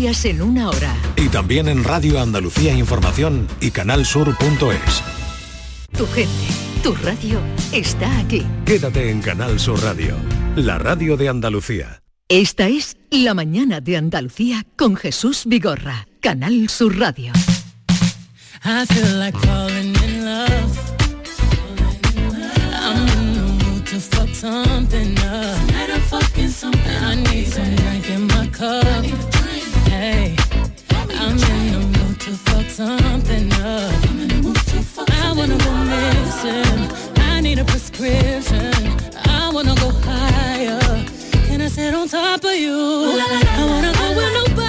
noticias en una hora. Y también en Radio Andalucía Información y canalsur.es. Tu gente, tu radio está aquí. Quédate en Canal Sur Radio, la radio de Andalucía. Esta es La mañana de Andalucía con Jesús Vigorra, Canal Sur Radio. I feel like falling in love. I'm in the mood to fuck something up. Tonight I'm fucking something I need some drink in my cup. I'm in the mood to fuck something up. I wanna go missing. I need a prescription. I wanna go higher. Can I sit on top of you? I wanna go where nobody's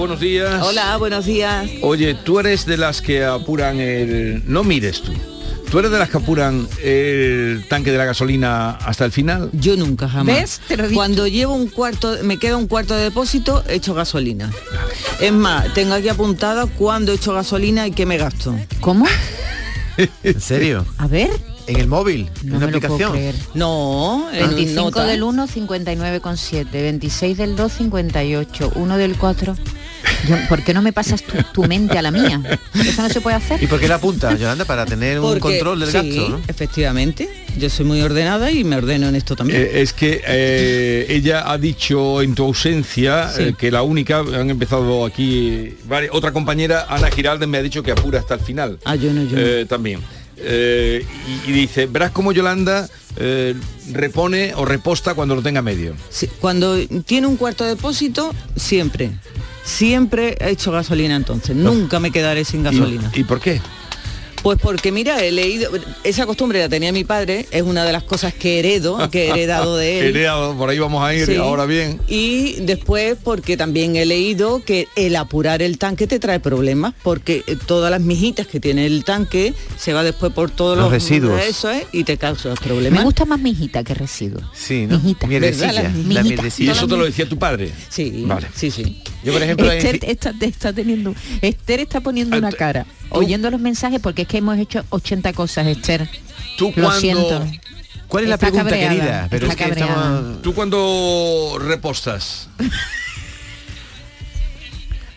buenos días. Hola, buenos días. Oye, tú eres de las que apuran el... No mires tú. ¿Tú eres de las que apuran el tanque de la gasolina hasta el final? Yo nunca jamás. ¿Ves? Te lo. Cuando llevo un cuarto, me queda un cuarto de depósito, echo gasolina. Es más, tengo aquí apuntada cuándo echo gasolina y qué me gasto. ¿Cómo? ¿En serio? A ver. ¿En el móvil? No ¿En una me lo puedo aplicación? creer. No, en un 25 nota. del 1, 59,7. 26 del 2, 58. 1 del 4. Yo- ¿Por qué no me pasas tu, tu mente a la mía? ¿Eso no se puede hacer? ¿Y por qué la apunta, Yolanda? Para tener un Porque- control del sí, gasto, ¿no? efectivamente. Yo soy muy ordenada y me ordeno en esto también. Eh, es que eh, ella ha dicho en tu ausencia Sí. eh, que la única, han empezado aquí, vari- otra compañera, Ana Giraldes, me ha dicho que apura hasta el final. Ah, yo no, yo no. También. Eh, y, y dice, verás como Yolanda eh, repone o reposta cuando lo tenga medio. Sí, cuando tiene un cuarto de depósito, siempre. Siempre he hecho gasolina entonces. Nunca me quedaré sin ¿Y- gasolina. ¿Y, por qué? Pues porque mira, he leído, esa costumbre la tenía mi padre, es una de las cosas que heredo, que he heredado de él. Heredado, por ahí vamos a ir, Sí. ahora bien. Y después porque también he leído que el apurar el tanque te trae problemas, porque eh, todas las mijitas que tiene el tanque se va después por todos Los los, residuos. Eso es, y te causa Me problemas. gusta más mijita que residuo. Sí, ¿no? Mijita. La. ¿Y eso te lo decía tu padre? Sí, Vale. sí, sí. Yo, por ejemplo, en Esther fi- está, está teniendo, Esther está poniendo una Ant- cara, tú- oyendo los mensajes porque es que hemos hecho 80 cosas, Esther. Tú Lo cuando, siento. ¿Cuál es la Está pregunta, cabreada, querida? Pero está es que estamos... tú cuando repostas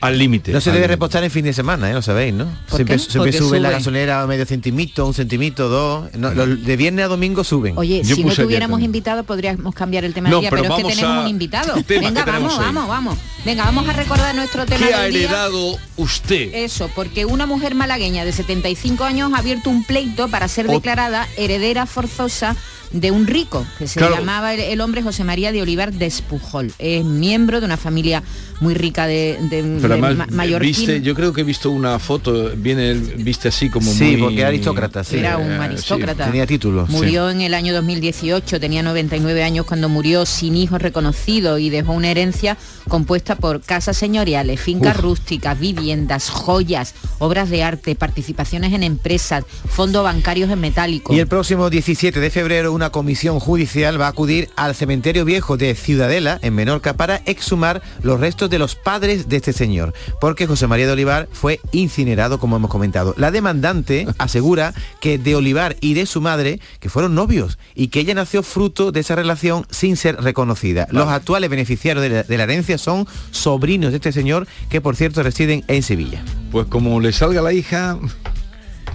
al límite. No se debe repostar en fin de semana, ¿eh? Lo sabéis, ¿no? ¿Por Siempre, qué? siempre Porque sube, la gasolera medio centímetro, un centímetro, dos. No, de viernes a domingo suben. Oye, Yo si no tuviéramos invitado podríamos cambiar el tema No, del día, pero pero, es que tenemos a- un invitado. el tema Venga, vamos, hoy. vamos, vamos. Venga, vamos a recordar nuestro tema ¿Qué ha del día. heredado usted? Eso, porque una mujer malagueña de 75 años ha abierto un pleito para ser Ot- declarada heredera forzosa de un rico, que se Claro. llamaba el, el hombre José María de Olivar de Espujol. Es miembro de una familia muy rica de, de, Pero de además, ma- mallorquín. viste, yo creo que he visto una foto, viene viste así como Sí, muy... porque era aristócrata, sí. Era un Eh, aristócrata. Tenía título. Murió en el año 2018, tenía 99 años cuando murió sin hijos reconocidos y dejó una herencia compuesta por casas señoriales, fincas rústicas, viviendas, joyas, obras de arte, participaciones en empresas, fondos bancarios en metálico. Y el próximo 17 de febrero una comisión judicial va a acudir al cementerio viejo de Ciudadela, en Menorca, para exhumar los restos de los padres de este señor, porque José María de Olivar fue incinerado, como hemos comentado. La demandante asegura que de Olivar y de su madre, que fueron novios, y que ella nació fruto de esa relación sin ser reconocida. Los actuales beneficiarios de la, de la herencia son sobrinos de este señor, que por cierto residen en Sevilla. Pues como le salga la hija,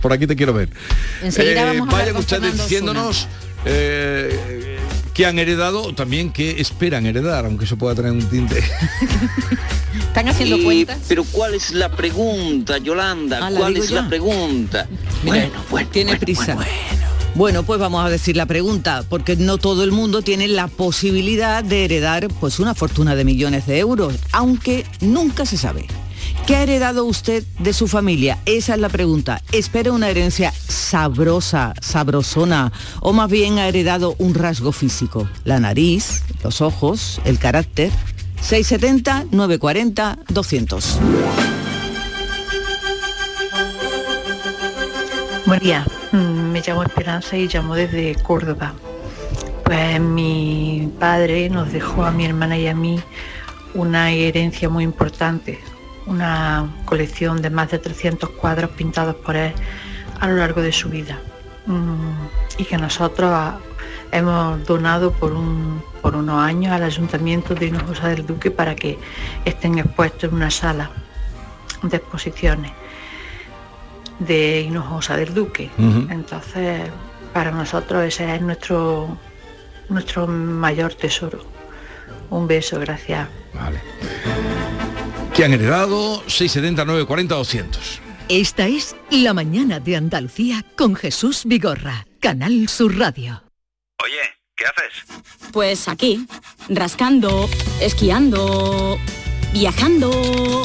por aquí te quiero ver. Enseguida vamos a hablar vayan con ustedes Fernando diciéndonos eh, qué han heredado, también qué esperan heredar, aunque eso pueda tener un tinte. ¿Están haciendo Eh, cuentas? pero ¿cuál es la pregunta, Yolanda? Ah, ¿la ¿Cuál es ya? la pregunta? Mira, bueno, tiene bueno, prisa. bueno, Bueno, pues vamos a decir la pregunta, porque no todo el mundo tiene la posibilidad de heredar pues una fortuna de millones de euros, aunque nunca se sabe. ¿Qué ha heredado usted de su familia? Esa es la pregunta. ¿Espera una herencia sabrosa, sabrosona, o más bien ha heredado un rasgo físico? La nariz, los ojos, el carácter. 670 940 200. Buen día, me llamo Esperanza y llamo desde Córdoba. Pues mi padre nos dejó a mi hermana y a mí una herencia muy importante, una colección de más de 300 cuadros pintados por él a lo largo de su vida Mm, y que nosotros ah, hemos donado por, un- por unos años al ayuntamiento de Hinojosa del Duque para que estén expuestos en una sala de exposiciones de Hinojosa del Duque. Entonces, para nosotros ese es nuestro, nuestro mayor tesoro. Un beso, gracias. Vale. Que han heredado 670 940 200. Esta es La mañana de Andalucía con Jesús Vigorra, Canal Sur Radio. Oye, ¿qué haces? Pues aquí, rascando, esquiando, viajando,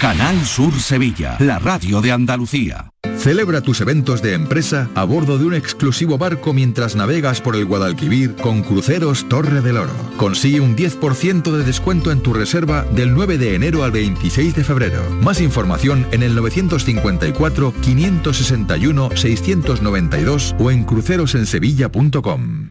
Canal Sur Sevilla, la radio de Andalucía. Celebra tus eventos de empresa a bordo de un exclusivo barco mientras navegas por el Guadalquivir con Cruceros Torre del Oro. Consigue un 10% de descuento en tu reserva del 9 de enero al 26 de febrero. Más información en el 954-561-692 o en crucerosensevilla.com.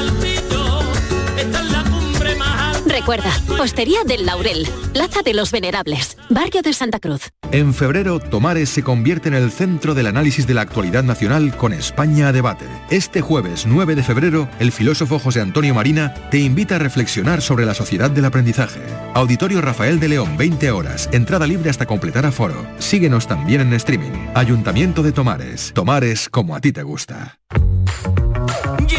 Recuerda, Hostería del Laurel, Plaza de los Venerables, Barrio de Santa Cruz. En febrero, Tomares se convierte en el centro del análisis de la actualidad nacional con España a debate. Este jueves 9 de febrero, el filósofo José Antonio Marina te invita a reflexionar sobre la sociedad del aprendizaje. Auditorio Rafael de León, 20 horas, entrada libre hasta completar aforo. Síguenos también en streaming. Ayuntamiento de Tomares. Tomares como a ti te gusta.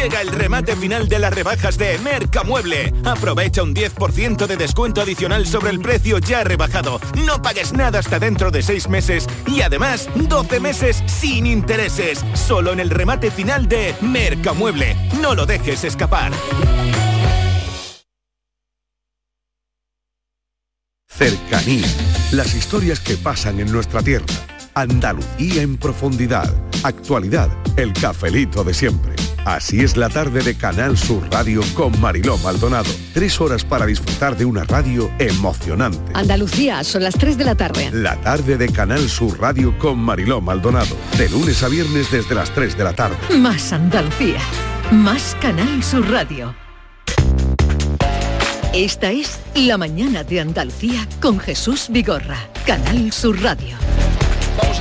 Llega el remate final de las rebajas de Mercamueble. Aprovecha un 10% de descuento adicional sobre el precio ya rebajado. No pagues nada hasta dentro de 6 meses y además 12 meses sin intereses. Solo en el remate final de Mercamueble. No lo dejes escapar. Cercanía. Las historias que pasan en nuestra tierra. Andalucía en profundidad. Actualidad. El cafelito de siempre. Así es la tarde de Canal Sur Radio con Mariló Maldonado. Tres horas para disfrutar de una radio emocionante. Andalucía, son las 3 de la tarde. La tarde de Canal Sur Radio con Mariló Maldonado. De lunes a viernes desde las 3 de la tarde. Más Andalucía. Más Canal Sur Radio. Esta es La mañana de Andalucía con Jesús Vigorra, Canal Sur Radio.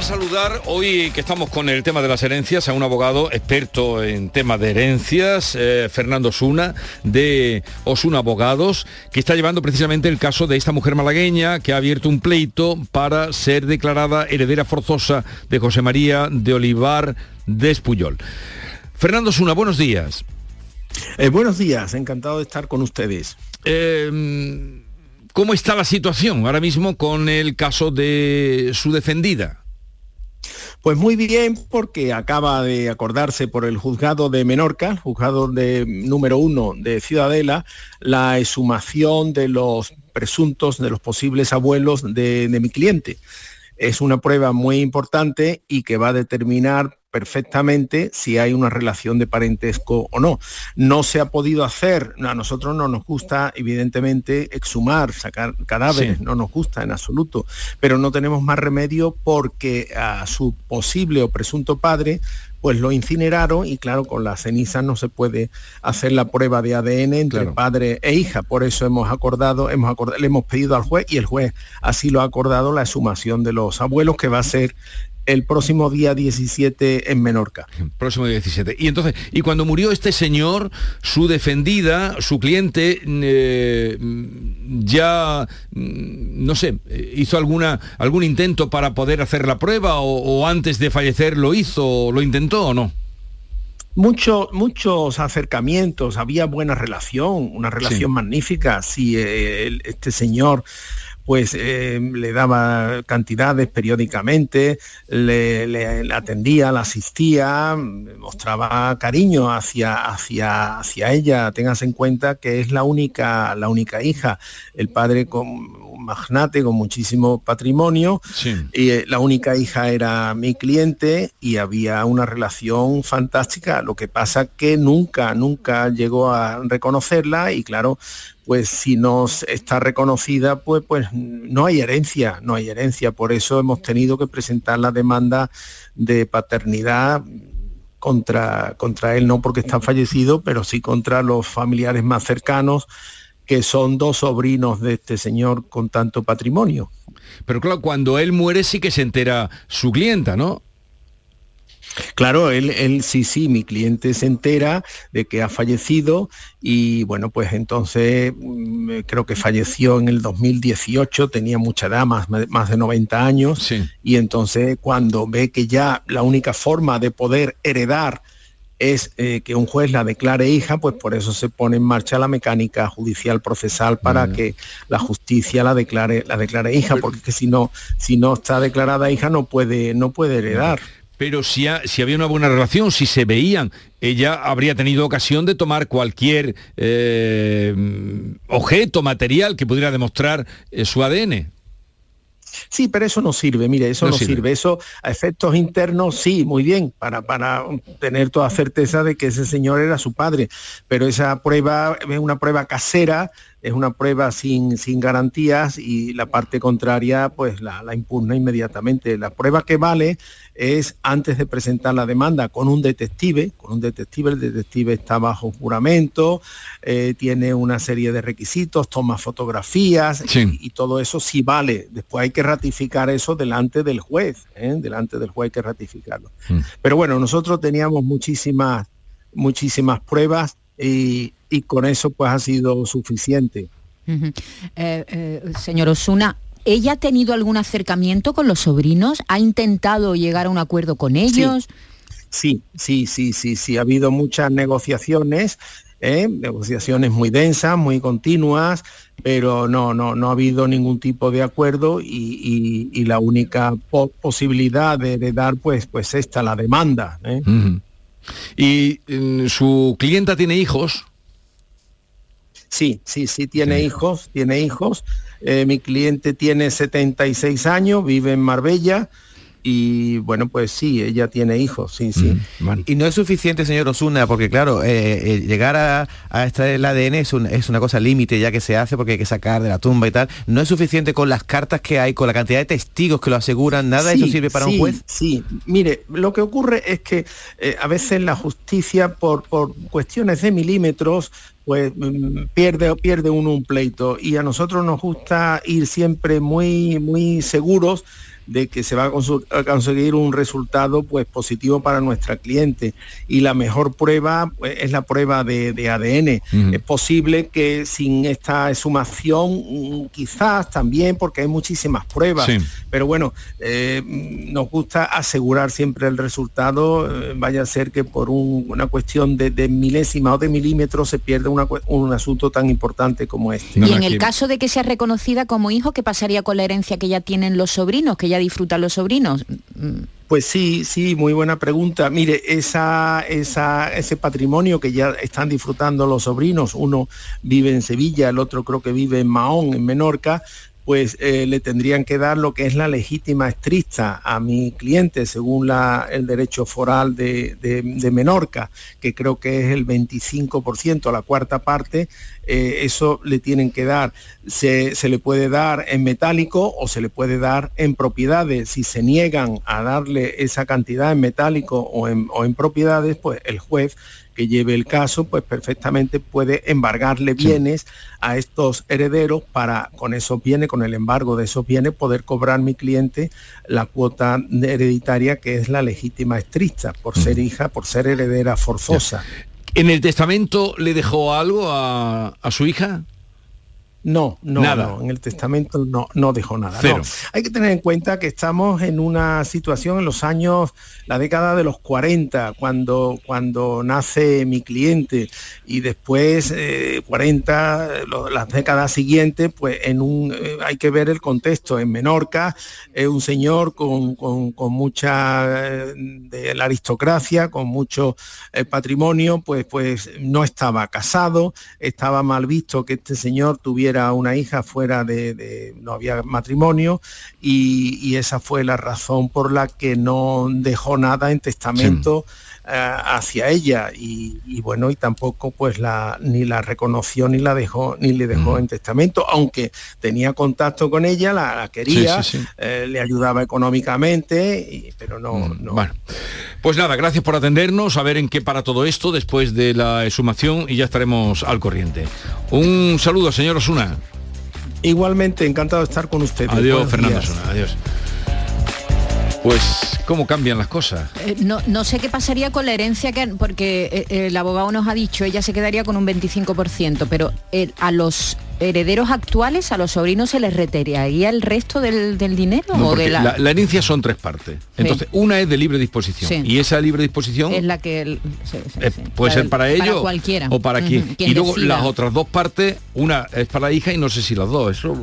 A saludar hoy que estamos con el tema de las herencias a un abogado experto en temas de herencias, eh, Fernando Osuna, de Osuna Abogados, que está llevando precisamente el caso de esta mujer malagueña que ha abierto un pleito para ser declarada heredera forzosa de José María de Olivar de Espuyol. Fernando Osuna, buenos días. Eh, buenos días, encantado de estar con ustedes. Eh, ¿Cómo está la situación ahora mismo con el caso de su defendida? Pues muy bien, porque acaba de acordarse por el juzgado de Menorca, el juzgado de número uno de Ciudadela, la exhumación de los presuntos, de los posibles abuelos de, de mi cliente. Es una prueba muy importante y que va a determinar perfectamente si hay una relación de parentesco o no. No se ha podido hacer, a nosotros no nos gusta evidentemente exhumar, sacar cadáveres, Sí. no nos gusta en absoluto, pero no tenemos más remedio porque a su posible o presunto padre pues lo incineraron y claro, con las cenizas no se puede hacer la prueba de ADN entre padre e hija. Por eso hemos acordado, hemos acordado, le hemos pedido al juez y el juez así lo ha acordado la exhumación de los abuelos que va a ser el próximo día 17 en Menorca. Próximo día 17. Y entonces, y cuando murió este señor, su defendida, su cliente, eh, ya, mm, no sé, eh, hizo alguna, algún intento para poder hacer la prueba o, o antes de fallecer lo hizo, lo intentó o no? Muchos, muchos acercamientos, había buena relación, una relación magnífica. Si eh, el- este señor pues eh, le daba cantidades periódicamente, le, le- le atendía, la asistía, mostraba cariño hacia, hacia, hacia ella. Tengas en cuenta que es la única, la única hija. El padre con un magnate, con muchísimo patrimonio, y eh, la única hija era mi cliente y había una relación fantástica. Lo que pasa que nunca, nunca llegó a reconocerla y claro, pues si no está reconocida, pues, pues no hay herencia, no hay herencia. Por eso hemos tenido que presentar la demanda de paternidad contra, contra él, no porque está fallecido, pero sí contra los familiares más cercanos, que son dos sobrinos de este señor con tanto patrimonio. Pero claro, cuando él muere sí que se entera su clienta, ¿no? Claro, él, él sí, sí, mi cliente se entera de que ha fallecido y bueno, pues entonces mm, creo que falleció en el 2018, tenía mucha edad, más, más de 90 años, y entonces cuando ve que ya la única forma de poder heredar es eh, que un juez la declare hija, pues por eso se pone en marcha la mecánica judicial procesal para que la justicia la declare, la declare hija, porque es que si no, si no está declarada hija no puede, no puede heredar. Pero si, ha- si había una buena relación, si se veían, ella habría tenido ocasión de tomar cualquier eh, objeto, material que pudiera demostrar eh, su ADN. Sí, pero eso no sirve, mire, eso No no, sirve. sirve. Eso a efectos internos sí, muy bien, para, para tener toda certeza de que ese señor era su padre. Pero esa prueba es una prueba casera, es una prueba sin, sin garantías y la parte contraria pues la, la impugna inmediatamente. La prueba que vale es antes de presentar la demanda con un detective, con un detective, el detective está bajo juramento, eh, tiene una serie de requisitos, toma fotografías y, y todo eso sí vale. Después hay que ratificar eso delante del juez, ¿eh? delante del juez hay que ratificarlo. Pero bueno, nosotros teníamos muchísimas, muchísimas pruebas y, y con eso pues ha sido suficiente. Eh, eh, señor Osuna, ¿ella ha tenido algún acercamiento con los sobrinos? ¿Ha intentado llegar a un acuerdo con ellos? Sí, sí, sí, sí, sí, ha habido muchas negociaciones, ¿eh? negociaciones muy densas, muy continuas, pero no, no, no ha habido ningún tipo de acuerdo y, y- y la única po- posibilidad de, de dar pues, pues esta, la demanda. ¿eh? Y mm, su clienta tiene hijos. Sí, sí, sí, tiene hijos, tiene hijos. Eh, mi cliente tiene 76 años, vive en Marbella y bueno, pues sí, ella tiene hijos, sí, sí. Y no es suficiente, señor Osuna, porque claro, eh, eh, llegar a, a extraer el ADN es, un- es una cosa límite ya que se hace porque hay que sacar de la tumba y tal. No es suficiente con las cartas que hay, con la cantidad de testigos que lo aseguran, nada de eso sirve para un juez. Sí, mire, lo que ocurre es que eh, a veces la justicia por, por cuestiones de milímetros pues mm, pierde pierde uno un pleito y a nosotros nos gusta ir siempre muy muy seguros de que se va a, conseguir un resultado pues positivo para nuestra cliente. Y la mejor prueba pues, es la prueba de, de ADN es posible que sin esta exhumación mm, quizás también porque hay muchísimas pruebas. Sí. pero bueno, eh, nos gusta asegurar siempre el resultado, eh, vaya a ser que por un- una cuestión de, de milésima o de milímetros se pierda una un asunto tan importante como este. y en el caso de que sea reconocida como hijo, ¿qué pasaría con la herencia que ya tienen los sobrinos, que ya disfrutan los sobrinos? Pues sí, sí, muy buena pregunta. Mire, esa, esa, ese patrimonio que ya están disfrutando los sobrinos, uno vive en Sevilla, el otro creo que vive en Mahón, en Menorca, pues eh, le tendrían que dar lo que es la legítima estricta a mi cliente según la, el derecho foral de, Menorca, que creo que es el 25%, la cuarta parte, eh, eso le tienen que dar. Se, se le puede dar en metálico o se le puede dar en propiedades. Si se niegan a darle esa cantidad en metálico o en, o en propiedades, pues el juez que lleve el caso, pues perfectamente puede embargarle bienes a estos herederos para con esos bienes, con el embargo de esos bienes, poder cobrar mi cliente la cuota hereditaria que es la legítima estricta, por ser hija, por ser heredera forzosa. ¿En el testamento le dejó algo a, a su hija? No, no, Nada. no, en el testamento no, no dejó nada. no. Cero. Hay que tener en cuenta que estamos en una situación en los años, la década de los 40, cuando, cuando nace mi cliente y después eh, 40, lo- las décadas siguientes, pues en un, eh, hay que ver el contexto. En Menorca, es un señor con, con- con mucha eh, de la aristocracia, con mucho eh, patrimonio, pues, pues no estaba casado, estaba mal visto que este señor tuviera una hija fuera de, no había matrimonio y, esa fue la razón por la que no dejó nada en testamento hacia ella y, y bueno y tampoco pues la ni la reconoció ni la dejó ni le dejó en testamento aunque tenía contacto con ella la, la quería Sí, sí, sí. eh, le ayudaba económicamente y- pero no, no Bueno, pues nada, gracias por atendernos, a ver en qué para todo esto después de la exhumación y ya estaremos al corriente. Un saludo, señor Osuna. igualmente encantado de estar con ustedes Adiós, Buenos Fernando. Osuna, adiós. Pues, ¿cómo cambian las cosas? Eh, no, no sé qué pasaría con la herencia que porque eh, el abogado nos ha dicho ella se quedaría con un 25%, pero eh, a los herederos actuales, a los sobrinos se les retiraría el resto del, del dinero No, o de la... la, la herencia son tres partes. Entonces, una es de libre disposición. Sí. Y esa libre disposición es la que el- sí, eh, puede ser para ellos para cualquiera o para Ujú, quien. quien Y luego decida. las otras dos partes, una es para la hija y no sé si las dos. Eso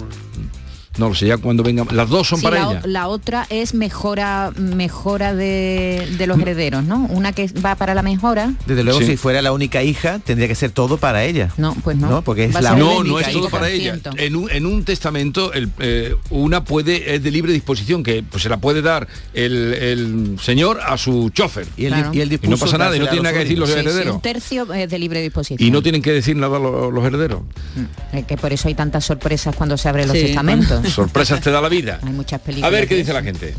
no lo sé, ya cuando vengan. Las dos son Sí, para la, ella. la otra es mejora mejora de, de los herederos, ¿no? Una que va para la mejora. Desde luego, Sí. si fuera la única hija, tendría que ser todo para ella. No, pues no. Porque es Va la ser No, única no es todo hija. para ella. En un, en un testamento, el, eh, una puede, es de libre disposición, que pues, se la puede dar el, el señor a su chofer. Y él- Claro. y él no pasa nada, y no tiene nada que decir los Sí, sí, herederos. un tercio es de libre disposición. Y no tienen que decir nada los, los herederos. Eh, que por eso hay tantas sorpresas cuando se abren los testamentos. Sorpresas te da la vida. Hay muchas A películas. ver qué dice la gente.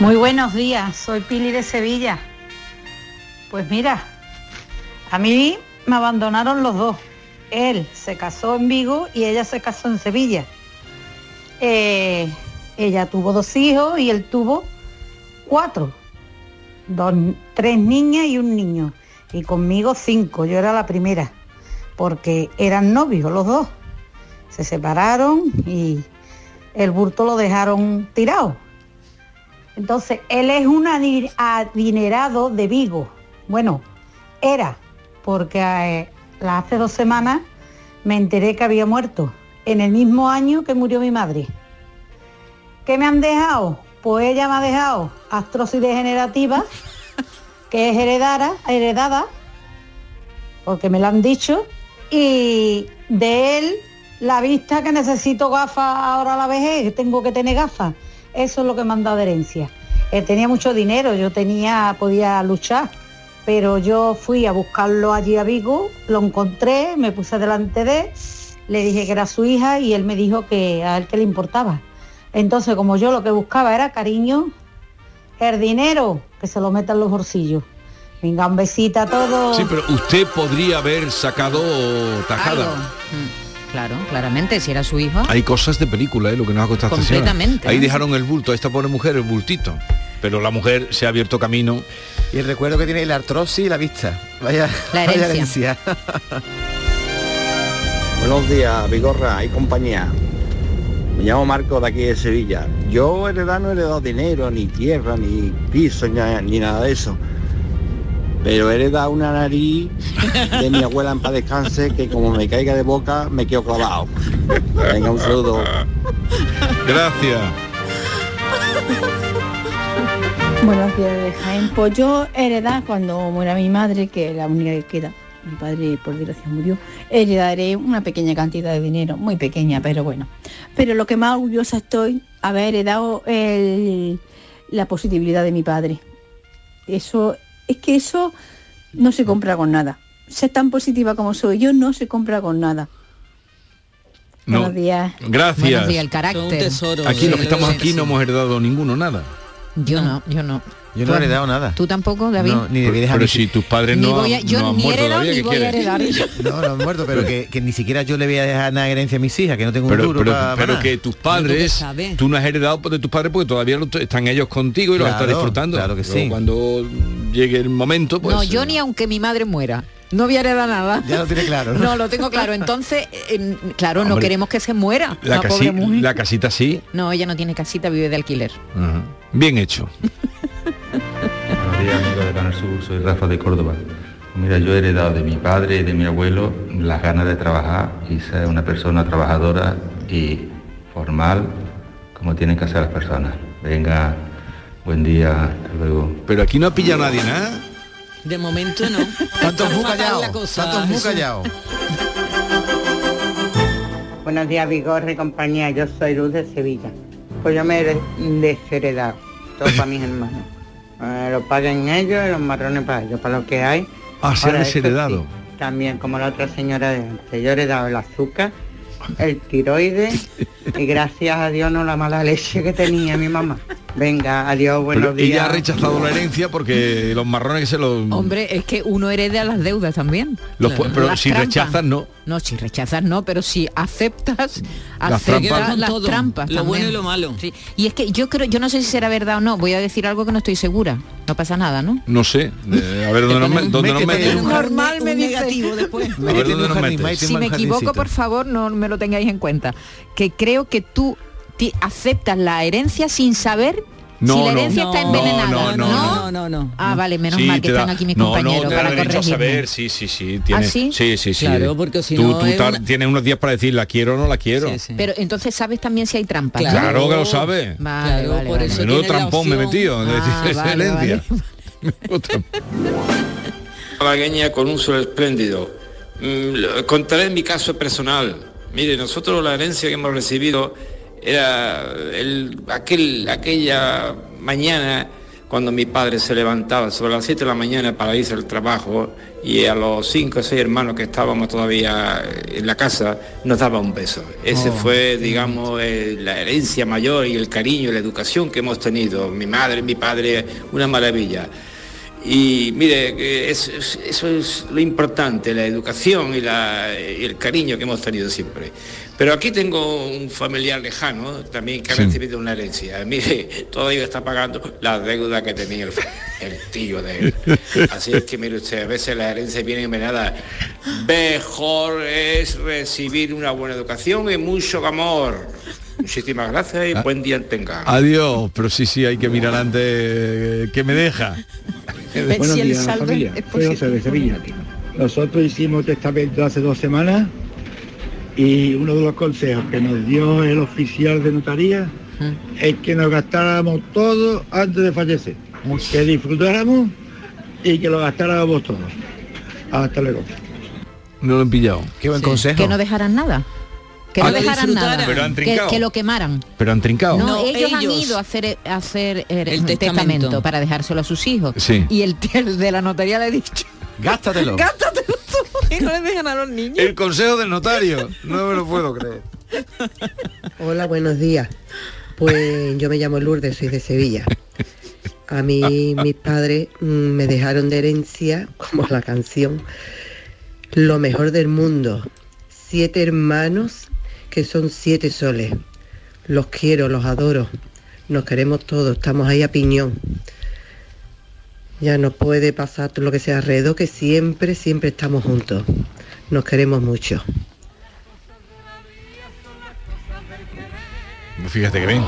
Muy buenos días, soy Pili de Sevilla. Pues mira, a mí me abandonaron los dos. Él se casó en Vigo y ella se casó en Sevilla. Eh, ella tuvo dos hijos y él tuvo cuatro. Dos, tres niñas y un niño. Y conmigo cinco, yo era la primera. Porque eran novios los dos. Se separaron y el burto lo dejaron tirado. Entonces, él es un adi- adinerado de Vigo. Bueno, era, porque eh, hace dos semanas me enteré que había muerto, en el mismo año que murió mi madre. ¿Qué me han dejado? Pues ella me ha dejado astrosis degenerativa, que es heredara, heredada, porque me lo han dicho, y de él la vista que necesito gafas ahora a la vejez, tengo que tener gafas. Eso es lo que me han dado herencia. Él tenía mucho dinero, yo tenía, podía luchar, pero yo fui a buscarlo allí a Vigo, lo encontré, me puse delante de él, le dije que era su hija y él me dijo que a él que le importaba. Entonces, como yo lo que buscaba era cariño, el dinero, que se lo meta en los bolsillos. Venga, un besito a todos. Sí, pero usted podría haber sacado tajada. Mm, Claro, claramente, si era su hijo. Hay cosas de película, ¿eh? lo que nos ha costado. Completamente, Ahí dejaron el bulto, a esta pobre mujer el bultito. Pero la mujer se ha abierto camino. Y el recuerdo que tiene la artrosis y la vista. Vaya, La vaya herencia. Buenos días, Vigorra y compañía. Me llamo Marco de aquí de Sevilla. Yo heredad no he heredado dinero, ni tierra, ni piso, ni, ni nada de eso. Pero he heredado una nariz de mi abuela en paz descanse que como me caiga de boca me quedo clavado. Venga, un saludo. Gracias. Buenos días Jaén. Pues yo heredad cuando muera mi madre, que es la única que queda, mi padre por desgracia murió, heredaré una pequeña cantidad de dinero, muy pequeña, pero bueno. Pero lo que más orgullosa estoy, haber heredado el- la positividad de mi padre. Eso, es que eso no se compra con nada. Ser tan positiva como soy yo no se compra con nada. No. Buenos días. Gracias. Buenos días, el carácter. Aquí los que estamos aquí no hemos heredado ninguno nada. Yo no, yo no. Yo no he heredado nada. ¿Tú tampoco, David? No, ni Pero ni si tus padres Ni no, voy a- han- yo no han ni muerto todavía, ni ¿qué voy a quieres? heredar. No, no han muerto, pero que, que ni siquiera yo le voy a dejar nada herencia a mis hijas, que no tengo Pero, un duro pero, pero que tus padres, tú no has heredado de tus padres porque todavía están ellos contigo y los Claro, estás disfrutando. claro que sí. Cuando llegue el momento, pues... no, yo ni aunque mi madre muera. No voy a heredar nada. Ya lo tiene claro, ¿no? No, lo tengo claro. Entonces, eh, claro, no queremos que se muera. la, la casi- pobre mujer. la casita sí. No, ella no tiene casita, vive de alquiler. Bien hecho. Canal Sur, soy Rafa de Córdoba. Mira, yo he heredado de mi padre y de mi abuelo las ganas de trabajar y ser una persona trabajadora y formal como tienen que ser las personas. Venga, buen día, hasta luego. Pero aquí no ha pillado nadie nada. De momento no. Tantos muy callados, cosa, tantos muy callados. Buenos días, Vigorre y compañía. Yo soy Luz de Sevilla. Pues yo me he desheredado, todo para mis hermanos. Eh, lo paguen ellos y los marrones para ellos, para lo que hay. Ah, se ha desheredado. sí, también, como la otra señora de antes. Yo he heredado el azúcar, el tiroides y gracias a Dios no la mala leche que tenía mi mamá. Venga, adiós, buenos Pero ella días. ha rechazado la herencia porque los marrones se los... Hombre, es que uno hereda las deudas también. los pu- pero Las si trampas. rechazas no. No, si rechazas no, pero si aceptas, Las aceptas trampas. Las todo, trampas. lo también. bueno y lo malo. Sí. Y es que yo creo, yo no sé si será verdad o no, voy a decir algo que no estoy segura. No pasa nada, ¿no? No sé. Eh, a ver dónde nos, me- dónde nos un Normal me dice. negativo después. A ver dónde nos Si me equivoco, por favor, no me lo tengáis en cuenta. Que creo que tú aceptas la herencia sin saber No, si la no. herencia está No, envenenada. no, no, no, no, no. Ah, vale, menos Sí, mal que da- están aquí mis no, compañeros no, te para derecho a corregirme. saber, sí, sí, sí. Tiene, ¿Ah, sí? Sí, sí, sí. Claro, porque si tú, no tú una- tienes unos días para decir la quiero o no la quiero. Sí, sí. Pero entonces sabes también si hay trampas. ¿no? Claro que lo sabe. Vale, Claro, vale, por vale. eso Menudo trampón me he metido. Ah, excelencia. Malagueña con un sol espléndido. Mm, Contaré mi caso personal. Mire, nosotros la herencia que hemos recibido era el, aquel, aquella mañana cuando mi padre se levantaba sobre las 7 de la mañana para irse al trabajo y a los 5 o 6 hermanos que estábamos todavía en la casa nos daba un beso. Ese Oh, fue, digamos, eh, la herencia mayor y el cariño y la educación que hemos tenido. Mi madre, mi padre, una maravilla. Y mire, es- es- eso es lo importante, la educación y, la- y el cariño que hemos tenido siempre. Pero aquí tengo un familiar lejano también que ha Sí. recibido una herencia. Mire, todavía está pagando la deuda que tenía el, el tío de él. Así es que mire usted, a veces las herencias vienen envenenadas. Mejor es recibir una buena educación y mucho amor. Muchísimas gracias y buen día tengan. Adiós, pero sí, sí, hay que mirar antes eh, que me deja. Buenos días, familia. Soy José de Sevilla. Nosotros hicimos testamento hace dos semanas y uno de los consejos que nos dio el oficial de notaría es que nos gastáramos todo antes de fallecer. Que disfrutáramos y que lo gastáramos todo. Hasta luego. No lo he pillado. Qué buen Sí. consejo. Que no dejaran nada. Que Ah, no que dejaran nada. Pero han que, trincado. que lo quemaran. Pero han trincado. No, No, ellos, han ido a hacer, a hacer eh, El un testamento. testamento. para dejárselo a sus hijos. Sí. Y el tío de la notaría le ha dicho, Gástatelo. gástatelo tú y no le dejan a los niños. El consejo del notario. No me lo puedo creer. Hola, buenos días. Pues yo me llamo Lourdes, soy de Sevilla. A mí mis padres mm, me dejaron de herencia, como la canción, lo mejor del mundo. Siete hermanos que son siete soles. Los quiero, los adoro. Nos queremos todos, estamos ahí a piñón. Ya no puede pasar todo lo que sea alrededor, que siempre, siempre estamos juntos. Nos queremos mucho. Fíjate que bien.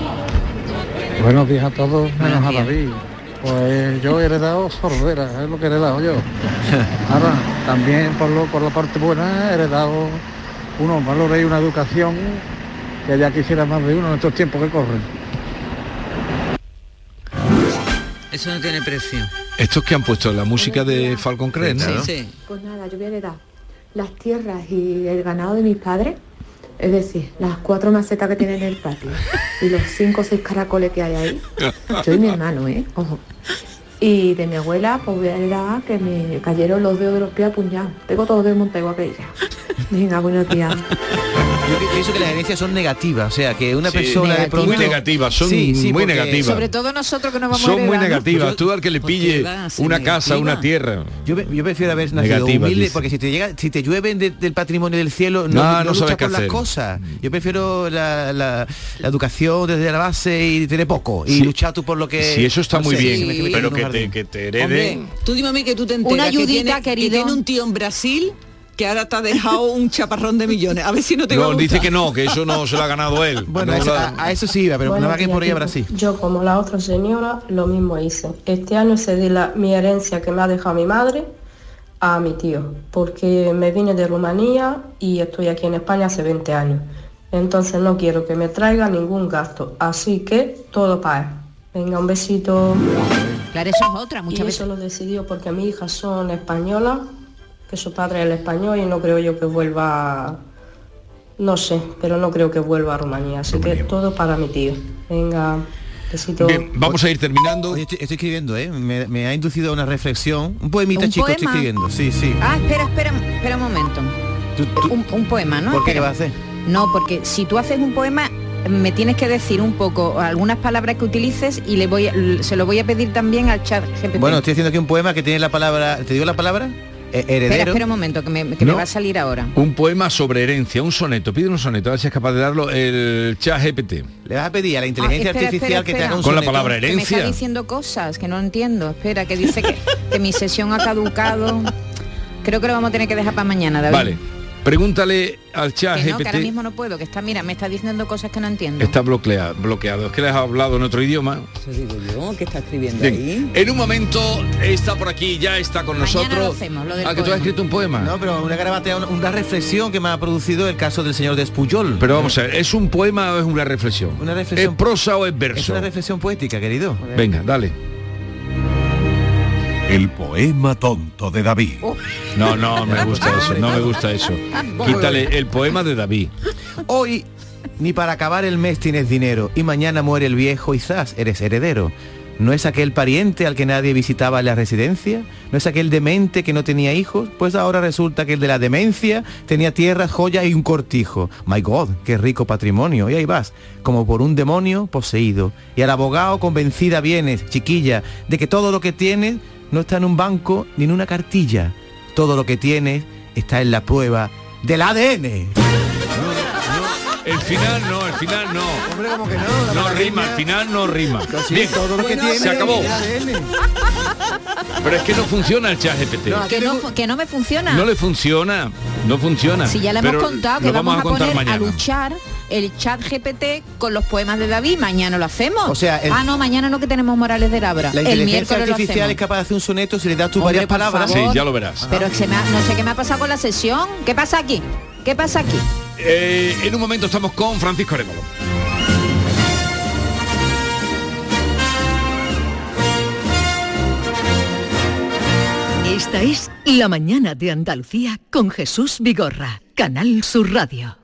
Buenos días a todos, menos Buenos a días. David. Pues yo he heredado sordera, es lo que he heredado yo. Ahora, también por, lo, por la parte buena he heredado unos valores y una educación que ya quisiera más de uno en estos tiempos que corren. Eso no tiene precio. Estos que han puesto la música de Falcon Crest, ¿no? Sí, sí. Pues nada, yo voy a heredar las tierras y el ganado de mis padres, es decir, las cuatro macetas que tienen en el patio y los cinco o seis caracoles que hay ahí. Yo y mi hermano, ¿eh? Ojo. Y de mi abuela, pues heredar que me cayeron los dedos de los pies a puñado. Tengo todo desmontado igual que ella. Venga, buenos días. Yo pi- pienso que las herencias son negativas, o sea, que una Sí. persona de pronto... Muy negativas, son Sí, sí, muy negativas. Sobre todo nosotros que nos vamos a Son muy negativas. Tú al que le pille una casa, una tierra. Yo, prefiero haber nacido Negativa, humilde dice. porque si te llega, si te llueven de- del patrimonio del cielo, no, No, no, no luchas sabes qué por las cosas. Yo prefiero la, la- la educación desde la base y tener poco y Sí. luchar tú por lo que. Sí, eso está no muy sé, bien, pero que te, que te Hombre, hereden. tú dime a mí que tú te enteras Una que ayudita, que querido. tiene un tío en Brasil que ahora te ha dejado un chaparrón de millones. A ver si no te va a No, dice que no, que eso no se lo ha ganado él. Bueno, No a, eso, la- a- a eso sí iba, pero Buenos nada que por ahí a chicos. Brasil. Yo, como la otra señora, lo mismo hice. Este año cedí la, mi herencia que me ha dejado mi madre a mi tío, porque me vine de Rumanía y estoy aquí en España hace 20 años. Entonces no quiero que me traiga ningún gasto, así que todo para él. Venga, un besito. Claro, eso es otra, muchas y veces. eso lo decidió porque mis hijas son españolas, que su padre es el español y no creo yo que vuelva, no sé, pero no creo que vuelva a Rumanía, así que todo para mi tío. Venga. Bien, vamos a ir terminando. Oye, estoy, estoy escribiendo, ¿eh? Me, me ha inducido a una reflexión. Un poemita ¿Un chico estoy escribiendo. Sí, sí. Ah, espera, espera, espera un momento. Un, un poema, ¿no? ¿Por qué? ¿Qué Espera. va a hacer? No, porque si tú haces un poema me tienes que decir un poco algunas palabras que utilices y le voy a- se lo voy a pedir también al chat GPT. Bueno, estoy haciendo aquí un poema que tiene la palabra. ¿Te digo la palabra? Eh, heredero. espera, espera un momento, que, me, que me No. va a salir ahora. Un poema sobre herencia, un soneto. Pide un soneto, a ver si es capaz de darlo el chat GPT. Le vas a pedir a la inteligencia Ah, espera, artificial espera, que te haga un Con la palabra Que me está herencia. diciendo cosas que no entiendo. Espera, que dice que, que mi sesión ha caducado. Creo que lo vamos a tener que dejar para mañana, David. Vale. Pregúntale al chat Que no, que ahora mismo no puedo, que está, mira, me está diciendo cosas que no entiendo. Está bloqueado, bloqueado. Es que les ha hablado en otro idioma. Eso digo yo, que está escribiendo Bien. ahí. En un momento está por aquí, ya está con Mañana nosotros. lo hacemos, lo del ah, que tú has escrito un poema. No, pero una garabatea, una, una reflexión que me ha producido el caso del señor Despuyol. Pero vamos a ver, ¿es un poema o es una reflexión? Una reflexión. ¿Es prosa o es Es verso? una reflexión poética, querido. Venga, dale. El poema tonto de David. No, no me gusta eso, no me gusta eso. Quítale el poema de David. Hoy ni para acabar el mes tienes dinero y mañana muere el viejo y zas, eres heredero. ¿No es aquel pariente al que nadie visitaba en la residencia? ¿No es aquel demente que no tenía hijos? Pues ahora resulta que el de la demencia tenía tierras, joyas y un cortijo. My God, qué rico patrimonio. Y ahí vas, como por un demonio poseído. Y al abogado convencida vienes, chiquilla, de que todo lo que tienes no está en un banco ni en una cartilla. Todo lo que tienes está en la prueba del ADN. El final no, el final no. Hombre, como que no. No rima, al final no rima. Bien, todo lo que tiene se acabó. el ADN. Pero es que no funciona el chat GPT. No, que, no, que no me funciona. No le funciona, no funciona. Si ya le hemos contado que vamos, a, contar poner mañana. a luchar el chat GPT con los poemas de David, mañana lo hacemos. O sea, el- ah, no, mañana no que tenemos Morales de Labra. La el inteligencia artificial es capaz de hacer un soneto si le das tú Hombre, varias palabras. favor. Sí, ya lo verás. Pero que se me ha- no sé qué me ha pasado con la sesión. ¿Qué pasa aquí? ¿Qué pasa aquí? Eh, en un momento estamos con Francisco Arevalo. Esta es La mañana de Andalucía con Jesús Vigorra, Canal Sur Radio.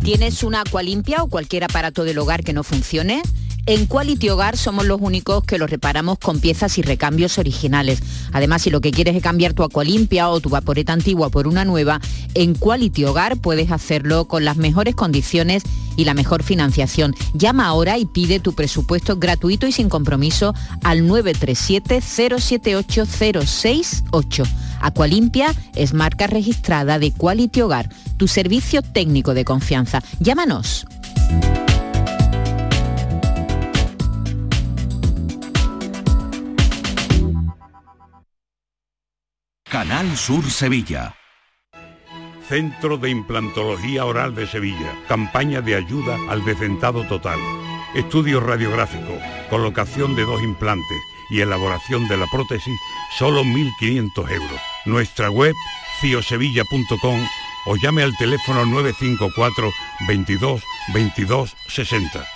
¿Tienes una agua limpia o cualquier aparato del hogar que no funcione? En Quality Hogar somos los únicos que lo reparamos con piezas y recambios originales. Además, si lo que quieres es cambiar tu agua limpia o tu vaporeta antigua por una nueva, en Quality Hogar puedes hacerlo con las mejores condiciones y la mejor financiación. Llama ahora y pide tu presupuesto gratuito y sin compromiso al 937-078-068. Aqualimpia es marca registrada de Quality Hogar, tu servicio técnico de confianza. Llámanos. Canal Sur Sevilla. Centro de Implantología Oral de Sevilla. Campaña de ayuda al desentado total. Estudio radiográfico, colocación de dos implantes y elaboración de la prótesis, solo 1.500 euros. Nuestra web ciosevilla.com o llame al teléfono 954 22 22 60.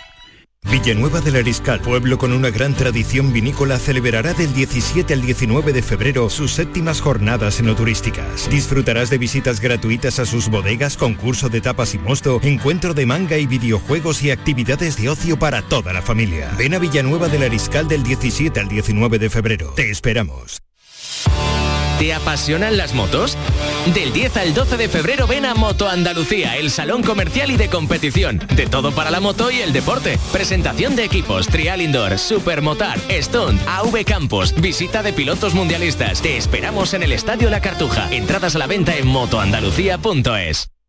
Villanueva del Ariscal, pueblo con una gran tradición vinícola, celebrará del 17 al 19 de febrero sus séptimas jornadas enoturísticas. Disfrutarás de visitas gratuitas a sus bodegas, concurso de tapas y mosto, encuentro de manga y videojuegos y actividades de ocio para toda la familia. Ven a Villanueva del Ariscal del 17 al 19 de febrero. Te esperamos. ¿Te apasionan las motos? Del 10 al 12 de febrero ven a Moto Andalucía, el salón comercial y de competición. De todo para la moto y el deporte. Presentación de equipos, trial indoor, supermotar, stunt, AV Campos, visita de pilotos mundialistas. Te esperamos en el Estadio La Cartuja. Entradas a la venta en motoandalucía.es.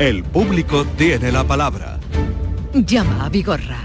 El público tiene la palabra. Llama a Vigorra.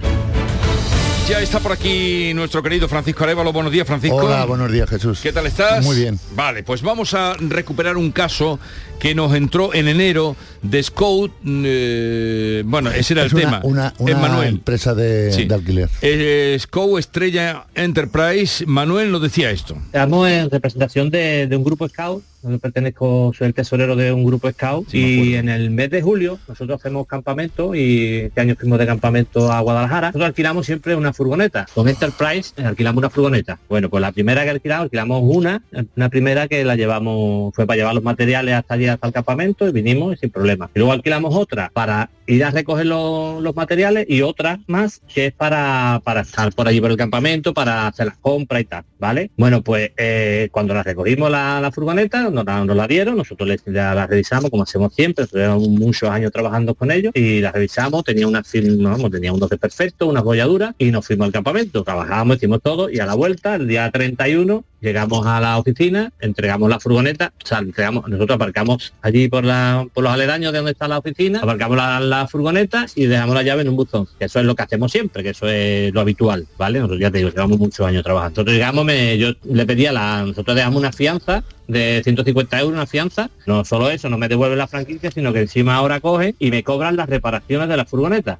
Ya está por aquí nuestro querido Francisco Arevalo. Buenos días, Francisco. Hola, buenos días, Jesús. ¿Qué tal estás? Muy bien. Vale, pues vamos a recuperar un caso que nos entró en enero de Scout. eh, bueno, ese era Es el una- tema. Una, empresa de, Sí. de alquiler. Eh, Scout Estrella Enterprise. Manuel nos decía esto. Estamos en representación de, de un grupo scout, pertenezco, soy el tesorero de un grupo scout y en el mes de julio nosotros hacemos campamento y este año fuimos de campamento a Guadalajara. Nosotros alquilamos siempre una furgoneta. Con Enterprise eh, alquilamos una furgoneta. Bueno, pues la primera que alquilamos, alquilamos una, una primera que la llevamos, fue para llevar los materiales hasta allí, hasta el campamento y vinimos y sin problema. Y luego alquilamos otra para ir a recoger los, los materiales y otra más que es para, para estar por allí por el campamento, para hacer las compras y tal, ¿vale? Bueno, pues eh, cuando la recogimos la, la furgoneta, nos la, nos la dieron, nosotros la, revisamos como hacemos siempre, muchos años trabajando con ellos y la revisamos, tenía una firma, vamos, tenía un 12 perfecto, una bolladura y nos fuimos al campamento, trabajábamos, hicimos todo y a la vuelta, el día 31, llegamos a la oficina, entregamos la furgoneta, o entregamos, nosotros aparcamos allí por, la, por los aledaños de donde está la oficina, aparcamos la, la furgoneta y dejamos la llave en un buzón. Que eso es lo que hacemos siempre, que eso es lo habitual, ¿vale? Nosotros ya te digo, llevamos muchos años trabajando. Nosotros llegamos, me- yo le pedía la, nosotros dejamos una fianza de 150 euros una fianza, no solo eso, no me devuelven la franquicia, sino que encima ahora coge y me cobran las reparaciones de la furgoneta.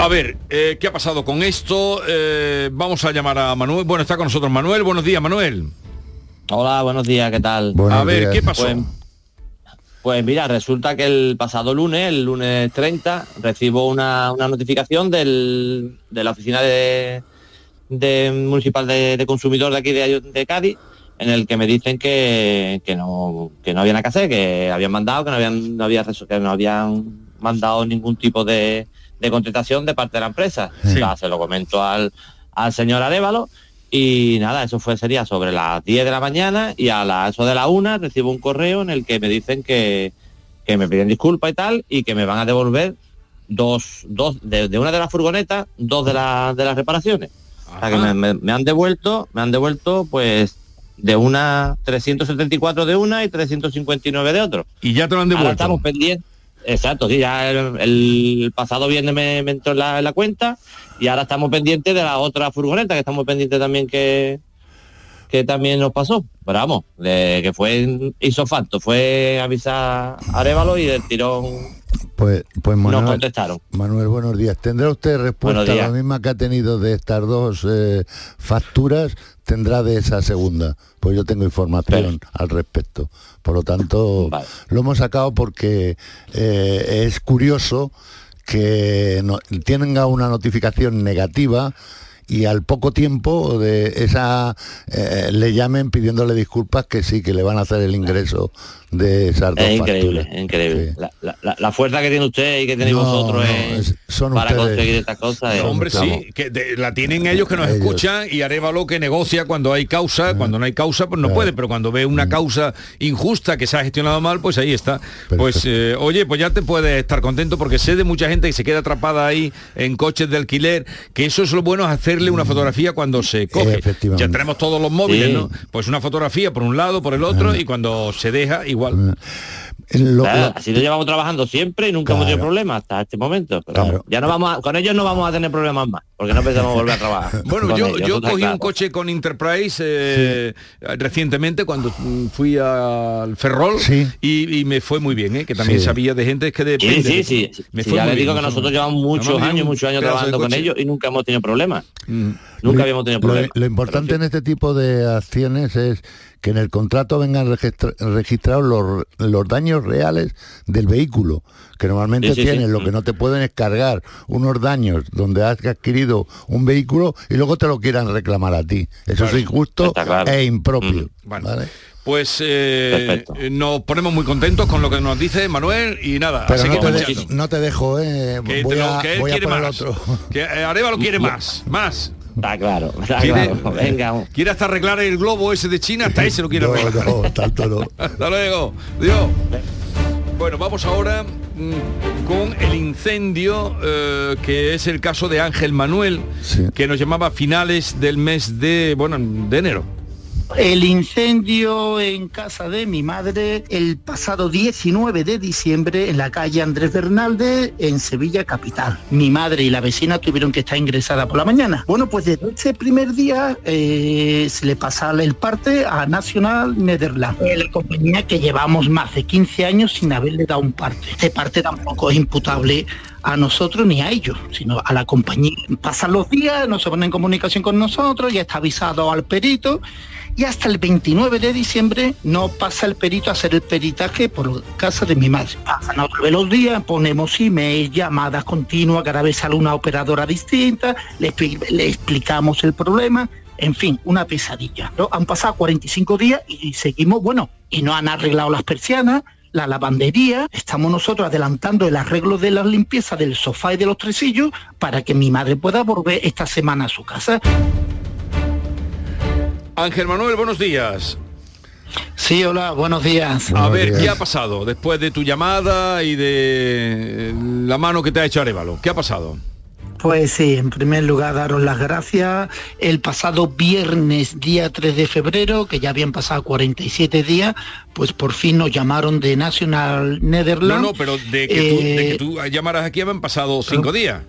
A ver, eh, ¿qué ha pasado con esto? Eh, vamos a llamar a Manuel. Bueno, está con nosotros Manuel. Buenos días, Manuel. Hola, buenos días, ¿qué tal? a ver, ¿qué pasó? Pues, pues mira, resulta que el pasado lunes, el lunes 30, recibo una, una notificación del- de la oficina de, de municipal de, de consumidor de aquí de, de Cádiz, en el que me dicen que, que no que no había nada que hacer, que habían mandado, que no habían no había que no habían mandado ningún tipo de, de contestación de parte de la empresa. Nada, se lo comento al, al señor Arevalo y nada, eso fue sería sobre las 10 de la mañana y a la, eso de la una recibo un correo en el que me dicen que, que me piden disculpas y tal y que me van a devolver dos, dos de, de una de las furgonetas, dos de, la- de las reparaciones. O sea que me, me- me han devuelto, me han devuelto pues de una 374 de una y 359 de otro. Y ya te lo han Ahora devuelto. estamos pendientes. Exacto, sí, ya el, pasado viernes me, me entró en la, en la cuenta y ahora estamos pendientes de la otra furgoneta, que estamos pendientes también que, que también nos pasó. Pero vamos, de- que fue hizo falto, fue avisar a Arevalo y del tirón Pues, pues nos Manuel, contestaron. Manuel, buenos días. ¿Tendrá usted respuesta días. la misma que ha tenido de estas dos eh, facturas? Tendrá de esa segunda. Pues yo tengo información al respecto. Por lo tanto, lo hemos sacado porque eh, es curioso que no- tenga una notificación negativa y al poco tiempo de esa eh, le llamen pidiéndole disculpas que sí, que le van a hacer el ingreso de esas dos Es increíble, facturas. increíble. La, la- la- la fuerza que tiene usted y que tenéis No, vosotros no, es- son para ustedes. conseguir estas cosas. es- Hombre, sí, que de- la tienen ellos que nos escuchan y Arevalo que negocia cuando hay causa, Ah. cuando no hay causa, pues no puede, pero cuando ve Mm. una causa injusta que se ha gestionado mal, pues ahí está. Pues eh, oye, pues ya te puedes estar contento porque sé de mucha gente que se queda atrapada ahí en coches de alquiler, que eso es lo bueno es hacerle una fotografía cuando se coge. Ya tenemos todos los móviles, Sí. ¿no? Pues una fotografía por un lado, por el otro y cuando se deja igual. Claro, así lo llevamos trabajando siempre y nunca hemos tenido problemas hasta este momento. Pero ya no vamos a- con ellos no vamos a tener problemas más, porque no pensamos volver a trabajar. Bueno, yo, ellos, cogí claro. un coche con Enterprise eh, recientemente cuando fui al Ferrol y, y me fue muy bien, ¿eh? que también Sí. sabía de gente que depende. Sí, sí, de- sí. sí. Me Sí, fue ya muy les bien, digo que nosotros llevamos muchos años, muchos años de trabajando con ellos y nunca hemos tenido problemas. Mm. Nunca Lo- habíamos tenido lo- problemas. Lo, importante en este tipo de acciones es que en el contrato vengan registra- registrados los, los daños reales del vehículo, que normalmente Sí, sí, tienes, sí. lo que no te pueden es cargar unos daños donde has adquirido un vehículo y luego te lo quieran reclamar a ti. Eso Claro. es injusto claro. e impropio. Bueno, ¿vale? Pues eh, nos ponemos muy contentos con lo que nos dice Manuel y nada, Pero así no que te, marchando. de- no te dejo, eh. Que, voy te lo- a, que él voy a quiere por el más. otro. Que Areva lo quiere más, más. Está claro, está Quiere, claro. Venga. quiere hasta arreglar el globo ese de China, hasta ese lo quiere No, arreglar. no, tanto no. Hasta luego. Dios. Bueno, vamos ahora mm, con el incendio, eh, que es el caso de Ángel Manuel, que nos llamaba a finales del mes de, bueno, de enero. El incendio en casa de mi madre el pasado 19 de diciembre en la calle Andrés Bernalde en Sevilla capital. Mi madre y la vecina tuvieron que estar ingresadas por la mañana. Bueno, pues desde ese primer día eh, se le pasa el parte a National Netherlands, eh, la compañía que llevamos más de 15 años sin haberle dado un parte. Este parte tampoco es imputable a nosotros ni a ellos, sino a la compañía. Pasan los días, no se ponen en comunicación con nosotros, ya está avisado al perito y hasta el 29 de diciembre no pasa el perito a hacer el peritaje por casa de mi madre. Pasan otra vez los días, ponemos email, llamadas continuas, cada vez sale una operadora distinta, le, expli- le explicamos el problema, en fin, una pesadilla. Han pasado 45 días y seguimos, bueno, y no han arreglado las persianas, la lavandería, estamos nosotros adelantando el arreglo de la limpieza del sofá y de los tresillos para que mi madre pueda volver esta semana a su casa. Ángel Manuel, buenos días. Sí, hola, buenos días. A ver, ¿qué ha pasado después de tu llamada y de la mano que te ha hecho Arevalo? ¿Qué ha pasado? Pues sí, en primer lugar daros las gracias. El pasado viernes, día 3 de febrero, que ya habían pasado 47 días, pues por fin nos llamaron de National No, Netherlands. no, pero de que, tú, de que Eh, tú llamaras aquí habían pasado cinco días.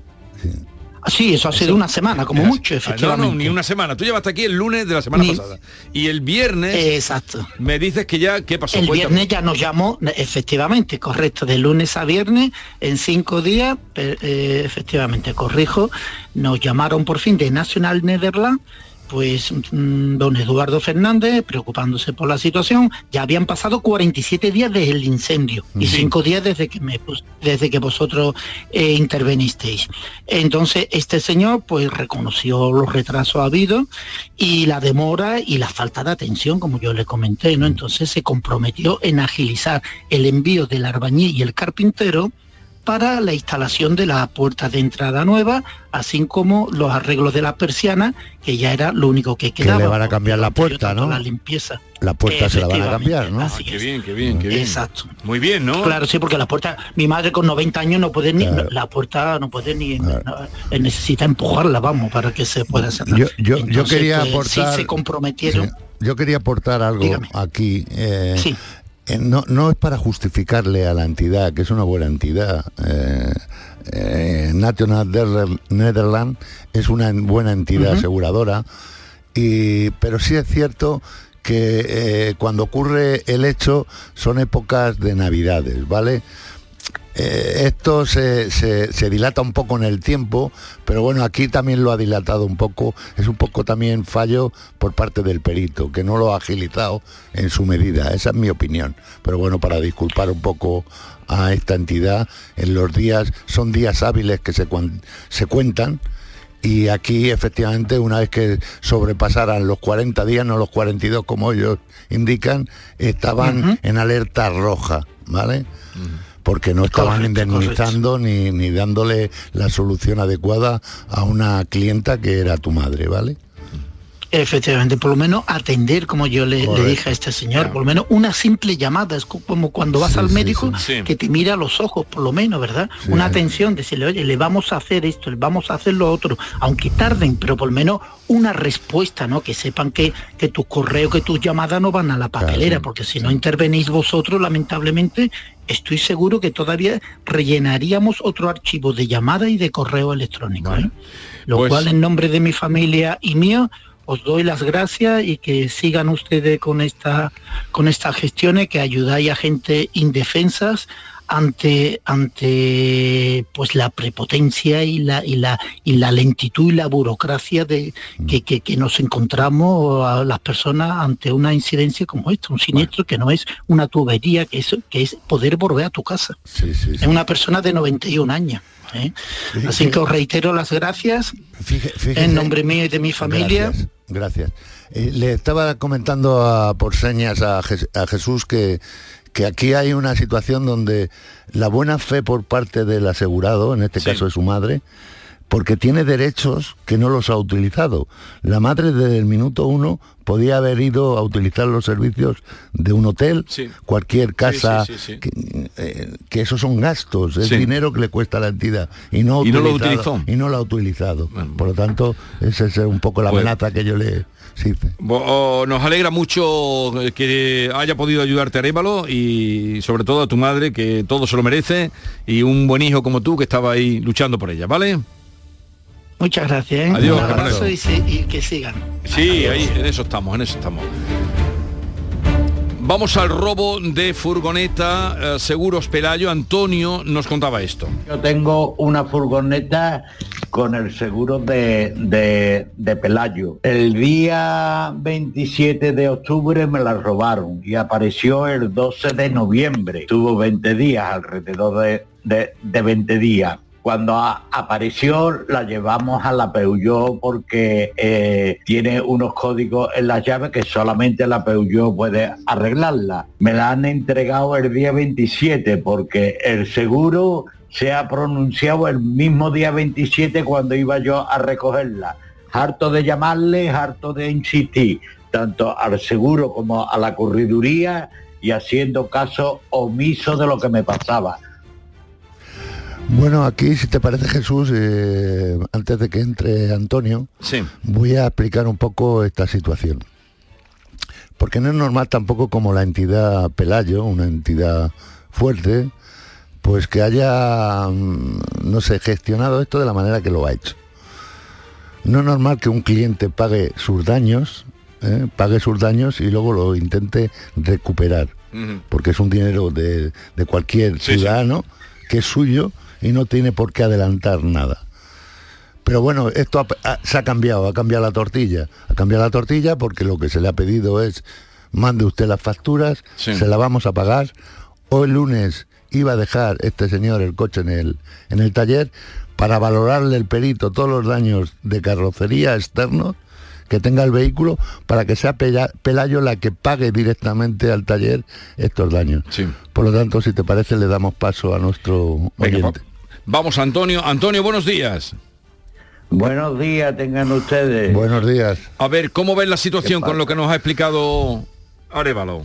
Sí, eso ha sido una semana, como mucho, Ah, efectivamente. No, no, ni una semana. Tú llamaste aquí el lunes de la semana Ni- pasada. Y el viernes Exacto. me dices que ya, ¿qué pasó? El Cuéntame. viernes ya nos llamó, efectivamente, correcto, de lunes a viernes, en cinco días, eh, efectivamente, corrijo, nos llamaron por fin de National Netherlands, pues mm, don Eduardo Fernández, preocupándose por la situación, ya habían pasado 47 días desde el incendio y Sí. cinco días desde que me desde que vosotros eh, intervenisteis. Entonces, este señor pues reconoció los retrasos habidos y la demora y la falta de atención, como yo le comenté, ¿no? Entonces se comprometió en agilizar el envío del arbañil y el carpintero para la instalación de la puerta de entrada nueva, así como los arreglos de la persiana, que ya era lo único que Que quedaba. le van a cambiar la puerta, ¿no? La limpieza. La puerta se la van a cambiar, ¿no? Ah, qué bien, qué bien, qué bien. Exacto. Muy bien, ¿no? Claro, sí, porque la puerta, mi madre con 90 años no puede ni, la puerta no puede ni, no, eh, necesita empujarla, vamos, para que se pueda hacer. Yo, yo, yo quería pues, aportar. Sí, se comprometieron. Sí, yo quería aportar algo Dígame. aquí. eh, Sí. Eh, no, no es para justificarle a la entidad, que es una buena entidad. eh, eh, National Nether- Netherlands es una buena entidad aseguradora, y, pero sí es cierto que eh, cuando ocurre el hecho son épocas de navidades, ¿vale? Eh, esto se, se- se dilata un poco en el tiempo, pero bueno, aquí también lo ha dilatado un poco. Es un poco también fallo por parte del perito, que no lo ha agilizado en su medida. Esa es mi opinión. Pero bueno, para disculpar un poco a esta entidad, en los días, son días hábiles que se, se cuentan y aquí efectivamente una vez que sobrepasaran los 40 días, no los 42 como ellos indican, estaban en alerta roja, ¿vale? Porque no estaban indemnizando ni, ni dándole la solución adecuada a una clienta que era tu madre, ¿vale? Efectivamente, por lo menos atender, como yo le, dije a este señor, por lo menos una simple llamada, es como cuando vas al médico que te mira a los ojos, por lo menos, ¿verdad? una atención, decirle, oye, le vamos a hacer esto, le vamos a hacer lo otro, aunque tarden, pero por lo menos una respuesta, ¿no? Que sepan que, que tus correos, que tus llamadas no van a la papelera, porque si no intervenís vosotros, lamentablemente, estoy seguro que todavía rellenaríamos otro archivo de llamada y de correo electrónico. ¿eh? Lo Pues cual, en nombre de mi familia y mío, os doy las gracias y que sigan ustedes con esta con estas gestiones que ayudáis a gente indefensas ante ante pues la prepotencia y la y la y la lentitud y la burocracia de que, que- que nos encontramos a las personas ante una incidencia como esta, un siniestro que no es una tubería, que es que es poder volver a tu casa. Es una persona de 91 años. ¿eh? Así que os reitero las gracias en nombre mío y de mi familia. Gracias. Gracias. Eh, le estaba comentando a- por señas a Jesús que, que aquí hay una situación donde la buena fe por parte del asegurado, en este caso de su madre, porque tiene derechos que no los ha utilizado. La madre desde el minuto uno podía haber ido a utilizar los servicios de un hotel, cualquier casa, sí, sí, sí. Que, eh, que esos son gastos, es dinero que le cuesta a la entidad y no, ha Y no lo utilizó. y no lo ha utilizado. Por lo tanto, esa es un poco la amenaza que yo le hice. Oh, nos alegra mucho que haya podido ayudarte Arévalo y sobre todo a tu madre que todo se lo merece y un buen hijo como tú que estaba ahí luchando por ella, ¿vale? Muchas gracias. ¿eh? Adiós, Un abrazo y, que sigan. Sí, ahí en eso estamos, en eso estamos. Vamos al robo de furgoneta eh, Seguros Pelayo. Antonio nos contaba esto. Yo tengo una furgoneta con el seguro de, de, de Pelayo. El día 27 de octubre me la robaron y apareció el 12 de noviembre. Tuvo 20 días, alrededor de, de, de 20 días. Cuando apareció la llevamos a la Peugeot porque eh, tiene unos códigos en las llaves que solamente la Peugeot puede arreglarla. Me la han entregado el día 27 porque el seguro se ha pronunciado el mismo día 27 cuando iba yo a recogerla. Harto de llamarle, harto de insistir, tanto al seguro como a la corriduría y haciendo caso omiso de lo que me pasaba. Bueno, aquí, si te parece Jesús, eh, antes de que entre Antonio, Sí. voy a explicar un poco esta situación. Porque no es normal tampoco como la entidad Pelayo, una entidad fuerte, pues que haya, mm, no sé, gestionado esto de la manera que lo ha hecho. No es normal que un cliente pague sus daños, ¿eh? pague sus daños y luego lo intente recuperar porque es un dinero de, de cualquier ciudadano que es suyo y no tiene por qué adelantar nada. Pero bueno, esto ha- ha- se ha cambiado, ha cambiado la tortilla. Ha cambiado la tortilla porque lo que se le ha pedido es, mande usted las facturas, se la vamos a pagar. Hoy lunes iba a dejar este señor el coche en el, en el taller para valorarle el perito todos los daños de carrocería externos que tenga el vehículo para que sea Pela- Pelayo la que pague directamente al taller estos daños. Por lo tanto, si te parece, le damos paso a nuestro oyente. Vamos, Antonio. Antonio, buenos días. Buenos días, tengan ustedes. Buenos días. A ver, ¿cómo ves la situación con lo que nos ha explicado Arevalo?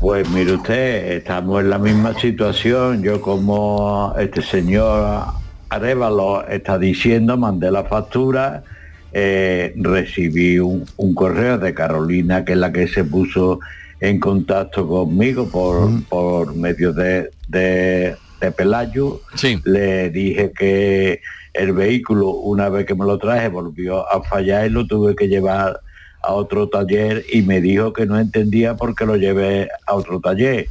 Pues mire usted, estamos en la misma situación. Yo como este señor Arevalo está diciendo, mandé la factura, eh, recibí un, un correo de Carolina, que es la que se puso en contacto conmigo por, por medio de, de, de Pelayo. Le dije que el vehículo, una vez que me lo traje, volvió a fallar y lo tuve que llevar a otro taller y me dijo que no entendía por qué lo llevé a otro taller.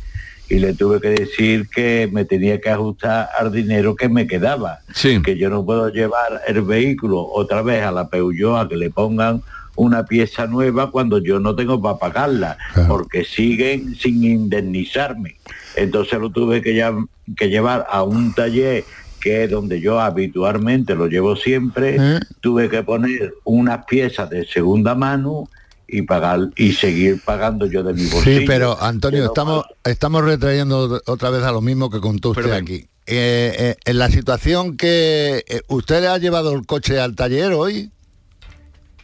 Y le tuve que decir que me tenía que ajustar al dinero que me quedaba. Que yo no puedo llevar el vehículo otra vez a la Peugeot a que le pongan una pieza nueva cuando yo no tengo para pagarla, porque siguen sin indemnizarme. Entonces lo tuve que, ya- que llevar a un taller que es donde yo habitualmente lo llevo siempre, ¿Eh? tuve que poner unas piezas de segunda mano y pagar y seguir pagando yo de mi bolsillo. Sí, pero Antonio, estamos, estamos retrayendo otra vez a lo mismo que contó usted aquí. Eh, eh, en la situación que eh, usted le ha llevado el coche al taller hoy,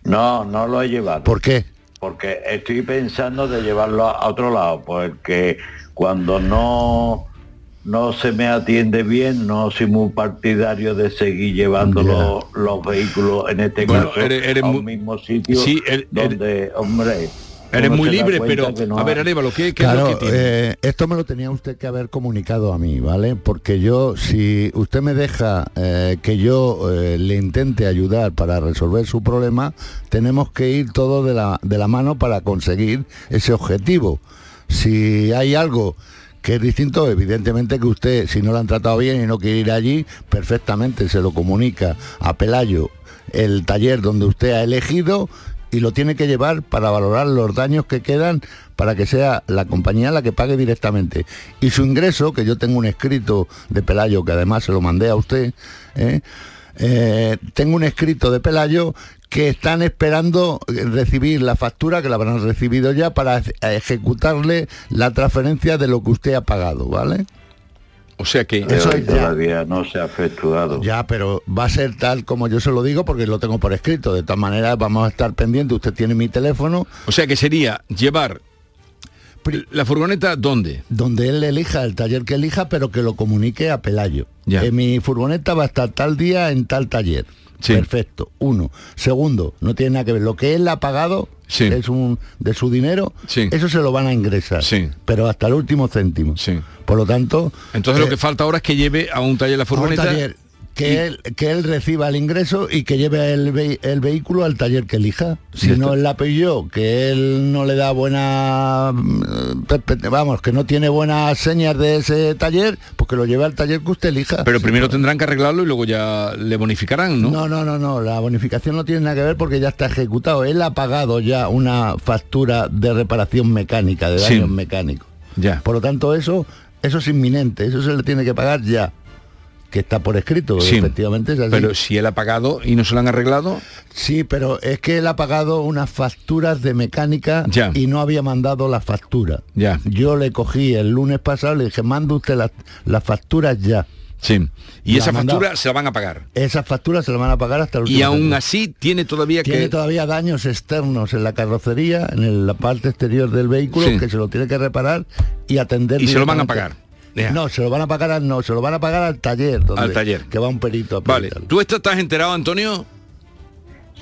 No, no lo he llevado. ¿por qué? Porque estoy pensando de llevarlo a otro lado, porque cuando no no se me atiende bien, no soy muy partidario de seguir llevando los, los vehículos, en este Bueno, caso, eres- eres a un muy- mismo sitio Sí, er- donde, hombre... Eres muy libre, pero no a ver, Arévalo, ¿qué, qué es Claro, lo que tiene? eh, esto me lo tenía usted que haber comunicado a mí, ¿vale? Porque yo, si usted me deja eh, que yo eh, le intente ayudar para resolver su problema, tenemos que ir todos de la, de la mano para conseguir ese objetivo. Si hay algo que es distinto, evidentemente que usted, si no lo han tratado bien y no quiere ir allí, perfectamente se lo comunica a Pelayo, el taller donde usted ha elegido y lo tiene que llevar para valorar los daños que quedan para que sea la compañía la que pague directamente. Y su ingreso, que yo tengo un escrito de Pelayo, que además se lo mandé a usted, ¿eh? Eh, tengo un escrito de Pelayo que están esperando recibir la factura, que la habrán recibido ya, para eje- ejecutarle la transferencia de lo que usted ha pagado, ¿vale? O sea que... Eso ya. todavía no se ha efectuado. Ya, pero va a ser tal como yo se lo digo porque lo tengo por escrito. De todas maneras, vamos a estar pendientes. Usted tiene mi teléfono. O sea que sería llevar la furgoneta dónde? Donde él elija, el taller que elija, pero que lo comunique a Pelayo. Ya. Que mi furgoneta va a estar tal día en tal taller. Perfecto. Uno. Segundo, no tiene nada que ver. Lo que él ha pagado es un de su dinero, eso se lo van a ingresar. Pero hasta el último céntimo. Por lo tanto. Entonces lo eh, que falta ahora es que lleve a un taller la a un furgoneta. taller que él, que él reciba el ingreso y que lleve el, ve- el vehículo al taller que elija. Si no él la pilló, que él no le da buena mm, vamos, que no tiene buenas señas de ese taller, pues que lo lleve al taller que usted elija. Pero primero tendrán que arreglarlo y luego ya le bonificarán, ¿no? No, no, no, no, la bonificación no tiene nada que ver porque ya está ejecutado. Él ha pagado ya una factura de reparación mecánica, de Sí. daños mecánicos. Ya. Por lo tanto, eso, eso es inminente, eso se le tiene que pagar ya. Que está por escrito, Sí. efectivamente es así. Pero si él ha pagado y no se lo han arreglado, Sí, pero es que él ha pagado unas facturas de mecánica Ya. y no había mandado la factura. Ya. Yo le cogí el lunes pasado, le dije, manda usted las, facturas ya. Sí. Y La esa mandado. factura se la van a pagar. Esas facturas se las van a pagar hasta el último Y aún así tiene todavía Tiene que... todavía daños externos en la carrocería, en el- la parte exterior del vehículo, Sí. que se lo tiene que reparar y atender. Y se lo van a pagar. No, se lo van a pagar al, no, se lo van a pagar al taller. donde- Al taller. Que va un perito a Vale. ¿Tú esto estás enterado, Antonio?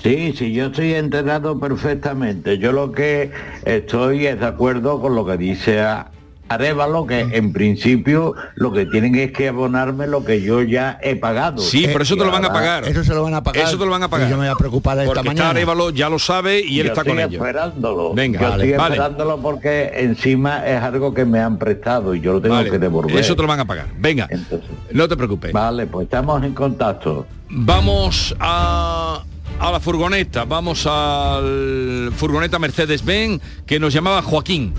Sí, sí, yo estoy enterado perfectamente. Yo lo que estoy es de acuerdo con lo que dice a Arevalo, que en principio lo que tienen es que abonarme lo que yo ya he pagado. Sí, pero eso te lo van a pagar. Eso se lo van a pagar. Eso te lo van a pagar. Y yo me voy a preocupar esta Porque está mañana. Arevalo, ya lo sabe y él Yo está con ello. esperándolo. Venga, yo vale, estoy vale. esperándolo porque encima es algo que me han prestado y yo lo tengo Vale, que devolver. Eso te lo van a pagar. Venga, no te preocupes. Vale, pues estamos en contacto. Vamos a, a la furgoneta, vamos al furgoneta Mercedes-Benz que nos llamaba Joaquín.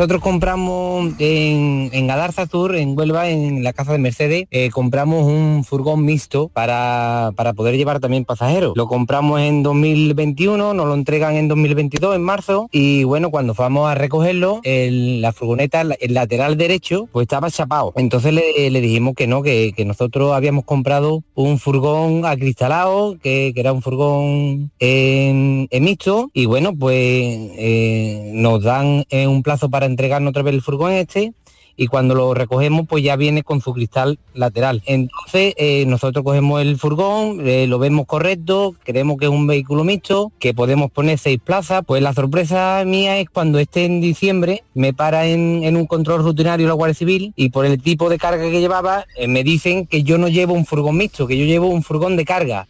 Nosotros compramos en, en Galarza Tour, en Huelva, en la casa de Mercedes, eh, compramos un furgón mixto para, para poder llevar también pasajeros. Lo compramos en 2021, nos lo entregan en 2022, en marzo, y bueno, cuando fuimos a recogerlo, el- la furgoneta, el lateral derecho, pues estaba chapado. Entonces le, le dijimos que no, que, que nosotros habíamos comprado un furgón acristalado, que, que era un furgón en, en mixto, y bueno, pues eh, nos dan eh, un plazo para entregarnos otra vez el furgón este y cuando lo recogemos pues ya viene con su cristal lateral. Entonces eh, nosotros cogemos el furgón, eh, lo vemos correcto, creemos que es un vehículo mixto, que podemos poner seis plazas, pues la sorpresa mía es cuando esté en diciembre me para en, un control rutinario la Guardia Civil y por el tipo de carga que llevaba eh, me dicen que yo no llevo un furgón mixto, que yo llevo un furgón de carga.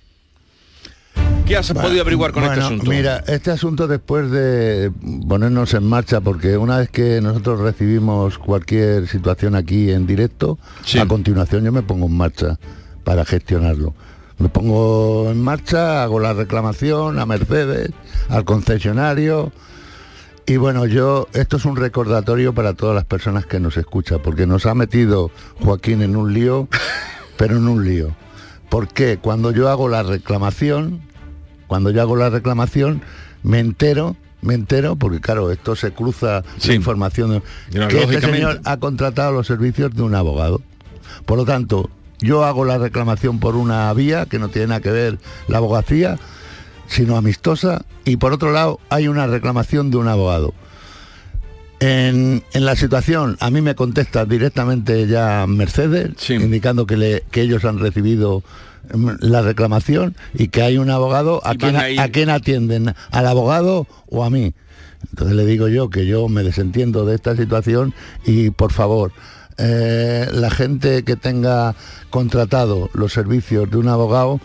¿Qué has Bueno, podido averiguar con este asunto? Mira, este asunto después de ponernos en marcha, porque una vez que nosotros recibimos cualquier situación aquí en directo, a continuación yo me pongo en marcha para gestionarlo. Me pongo en marcha, hago la reclamación a Mercedes, al concesionario. Y bueno, yo, esto es un recordatorio para todas las personas que nos escuchan, porque nos ha metido Joaquín en un lío pero en un lío. Porque cuando yo hago la reclamación, cuando yo hago la reclamación, me entero me entero, porque claro, esto se cruza la información, que este señor ha contratado los servicios de un abogado. Por lo tanto, yo hago la reclamación por una vía que no tiene nada que ver la abogacía, sino amistosa, y por otro lado hay una reclamación de un abogado. En, la situación, a mí me contesta directamente ya Mercedes, indicando que, que ellos han recibido la reclamación y que hay un abogado a quien, a, quien atienden, al abogado o a mí. Entonces le digo yo que yo me desentiendo de esta situación y por favor, eh, la gente que tenga contratado los servicios de un abogado,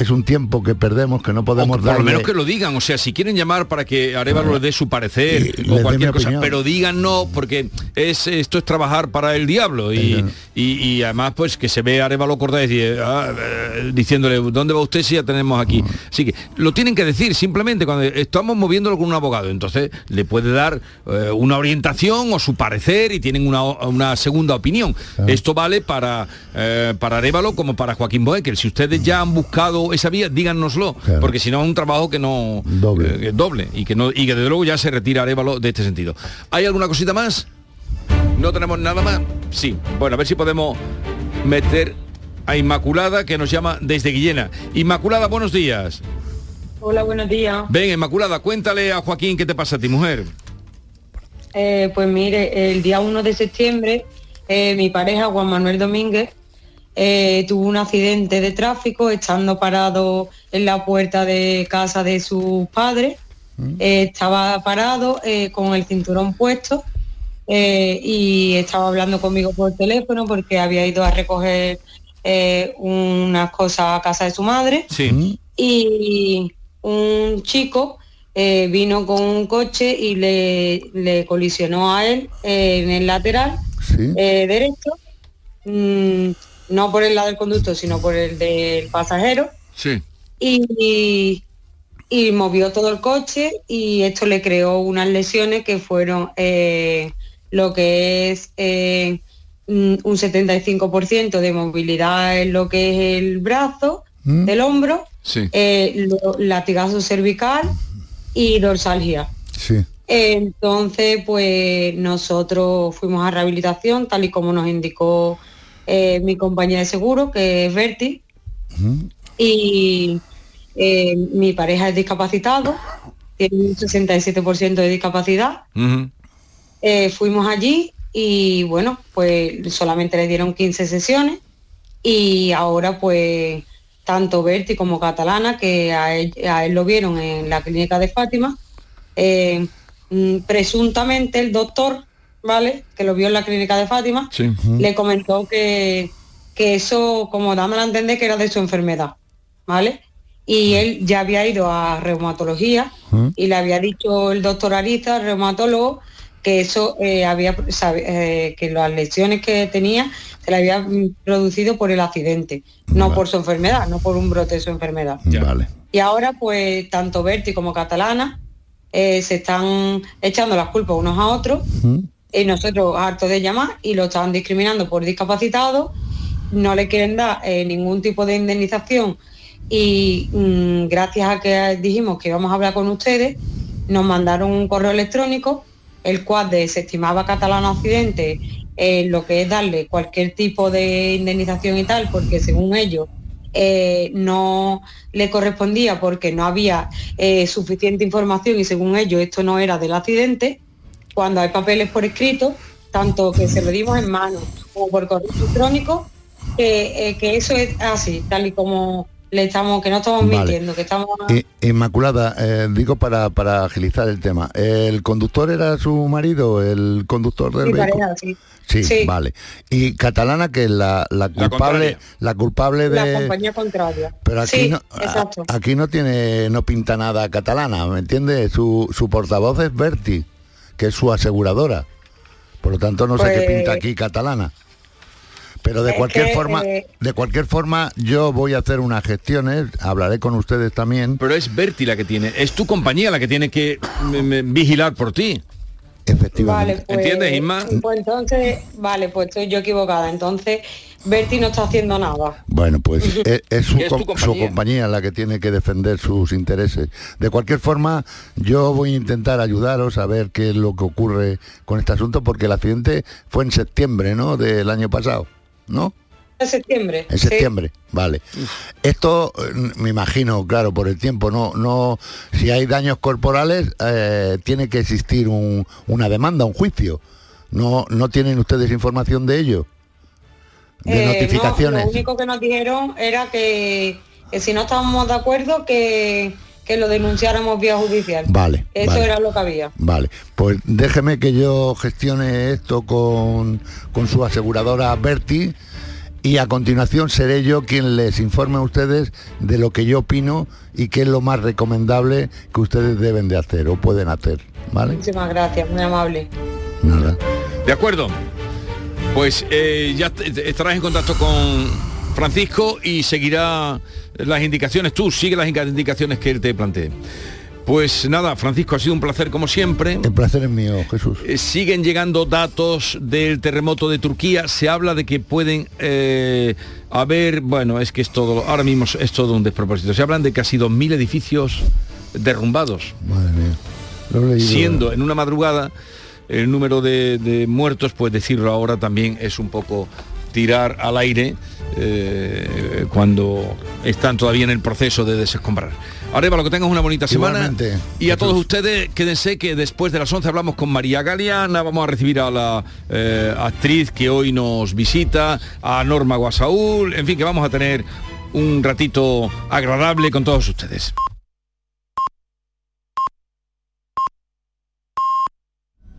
es un tiempo que perdemos, que no podemos dar. Por lo menos que lo digan, o sea, si quieren llamar para que Arevalo les dé su parecer o cualquier cosa, pero digan no, porque es esto es trabajar para el diablo y, y, además pues que se ve a Arevalo Cordés ah, eh, diciéndole dónde va usted si ya tenemos aquí. Así que lo tienen que decir simplemente cuando estamos moviéndolo con un abogado, entonces le puede dar eh, una orientación o su parecer y tienen una, segunda opinión. Esto vale para, eh, para Arevalo como para Joaquín Boecker. Si ustedes ya han buscado esa vía, díganoslo, porque si no es un trabajo que no doble, eh, doble y que no y que desde luego ya se retira Arevalo de este sentido. ¿Hay alguna cosita más? ¿No tenemos nada más? Sí. Bueno, a ver si podemos meter a Inmaculada que nos llama desde Guillena. Inmaculada, buenos días. Hola, buenos días. Ven, Inmaculada, cuéntale a Joaquín qué te pasa a ti, mujer. Eh, pues mire, el día 1 de septiembre, eh, mi pareja, Juan Manuel Domínguez, eh, tuvo un accidente de tráfico estando parado en la puerta de casa de sus padres. Mm. Eh, estaba parado eh, con el cinturón puesto y estaba hablando conmigo por teléfono porque había ido a recoger unas cosas a casa de su madre. Y un chico vino con un coche y le, colisionó a él en el lateral derecho. Mm, no por el lado del conductor, sino por el del pasajero. Sí. Y, y, movió todo el coche y esto le creó unas lesiones que fueron eh, lo que es eh, un 75% de movilidad en lo que es el brazo, ¿Mm? del hombro, sí. Eh, latigazo cervical y dorsalgia. Sí. Entonces, pues nosotros fuimos a rehabilitación, tal y como nos indicó eh, mi compañía de seguro, que es Verti, y eh, mi pareja es discapacitado, tiene un 67% de discapacidad. Eh, fuimos allí y bueno, pues solamente le dieron 15 sesiones. Y ahora pues tanto Verti como Catalana, que a él, lo vieron en la clínica de Fátima, mm, presuntamente el doctor ¿vale? Que lo vio en la clínica de Fátima, le comentó que, que eso, como dámelo a entender, que era de su enfermedad, ¿vale? Y él ya había ido a reumatología y le había dicho el doctor Arista, el reumatólogo, que eso eh, había eh, que las lesiones que tenía se le había producido por el accidente, no por su enfermedad, no por un brote de su enfermedad. Vale. Y ahora pues tanto Berti como Catalana eh, se están echando las culpas unos a otros y nosotros hartos de llamar y lo estaban discriminando por discapacitado, no le quieren dar eh, ningún tipo de indemnización y mm, gracias a que dijimos que íbamos a hablar con ustedes, nos mandaron un correo electrónico, el cual desestimaba Catalán Occidente eh, lo que es darle cualquier tipo de indemnización y tal, porque según ellos eh, no le correspondía porque no había suficiente información y según ellos esto no era del accidente cuando hay papeles por escrito, tanto que se lo dimos en mano como por correo electrónico, que, eh, que eso es así, tal y como le estamos, que no estamos mintiendo, que estamos... Inmaculada, eh, digo para, para agilizar el tema, ¿el conductor era su marido, el conductor del vehículo? sí. Sí, vale. Y Catalana, que es la, la culpable, la, culpable de... La compañía contraria. Pero aquí, no, aquí no tiene, no pinta nada Catalana, ¿me entiendes? Su, su portavoz es Berti que es su aseguradora. Por lo tanto, no sé qué pinta pues aquí catalana. Pero de cualquier forma, eh, de cualquier forma, yo voy a hacer unas gestiones, hablaré con ustedes también. Pero es Berti la que tiene, es tu compañía la que tiene que vigilar por ti. Efectivamente. Vale, ¿Entiendes, Isma? Pues entonces, vale, pues estoy yo equivocada. Entonces, Berti no está haciendo nada. Bueno, pues es, es su, ¿Qué es tu com- su compañía? la que tiene que defender sus intereses. De cualquier forma, yo voy a intentar ayudaros a ver qué es lo que ocurre con este asunto, porque el accidente fue en septiembre, ¿no? Del año pasado, ¿no? En septiembre. En sí. septiembre, vale. Esto eh, me imagino, claro, por el tiempo, no, no, si hay daños corporales, eh, tiene que existir un- una demanda, un juicio. No, no tienen ustedes información de ello, de Eh, no, notificaciones. lo único que nos dijeron era que, que si no estábamos de acuerdo, que, que lo denunciáramos vía judicial. Vale, Eso vale. era lo que había. Vale, pues déjeme que yo gestione esto con, con su aseguradora Berti y a continuación seré yo quien les informe a ustedes de lo que yo opino y qué es lo más recomendable que ustedes deben de hacer o pueden hacer, ¿vale? Muchísimas gracias, muy amable. Nada. De acuerdo. Pues eh, ya estarás en contacto con Francisco y seguirá las indicaciones. Tú sigue las indica- indicaciones que él te plantee. Pues nada, Francisco, ha sido un placer como siempre. El placer es mío, Jesús. Eh, siguen llegando datos del terremoto de Turquía. Se habla de que pueden eh, haber, bueno, es que es todo, ahora mismo es todo un despropósito. Se hablan de casi 2.000 edificios derrumbados. Madre mía. Lo he leído. Siendo en una madrugada el número de, de muertos, pues decirlo ahora también es un poco tirar al aire eh, cuando están todavía en el proceso de desescombrar. Areva, que tengas una bonita semana. Y a todos ustedes, quédense que después de las 11 hablamos con María Galeana, vamos a recibir a la eh, actriz que hoy nos visita, a Norma Guasaúl, en fin, que vamos a tener un ratito agradable con todos ustedes.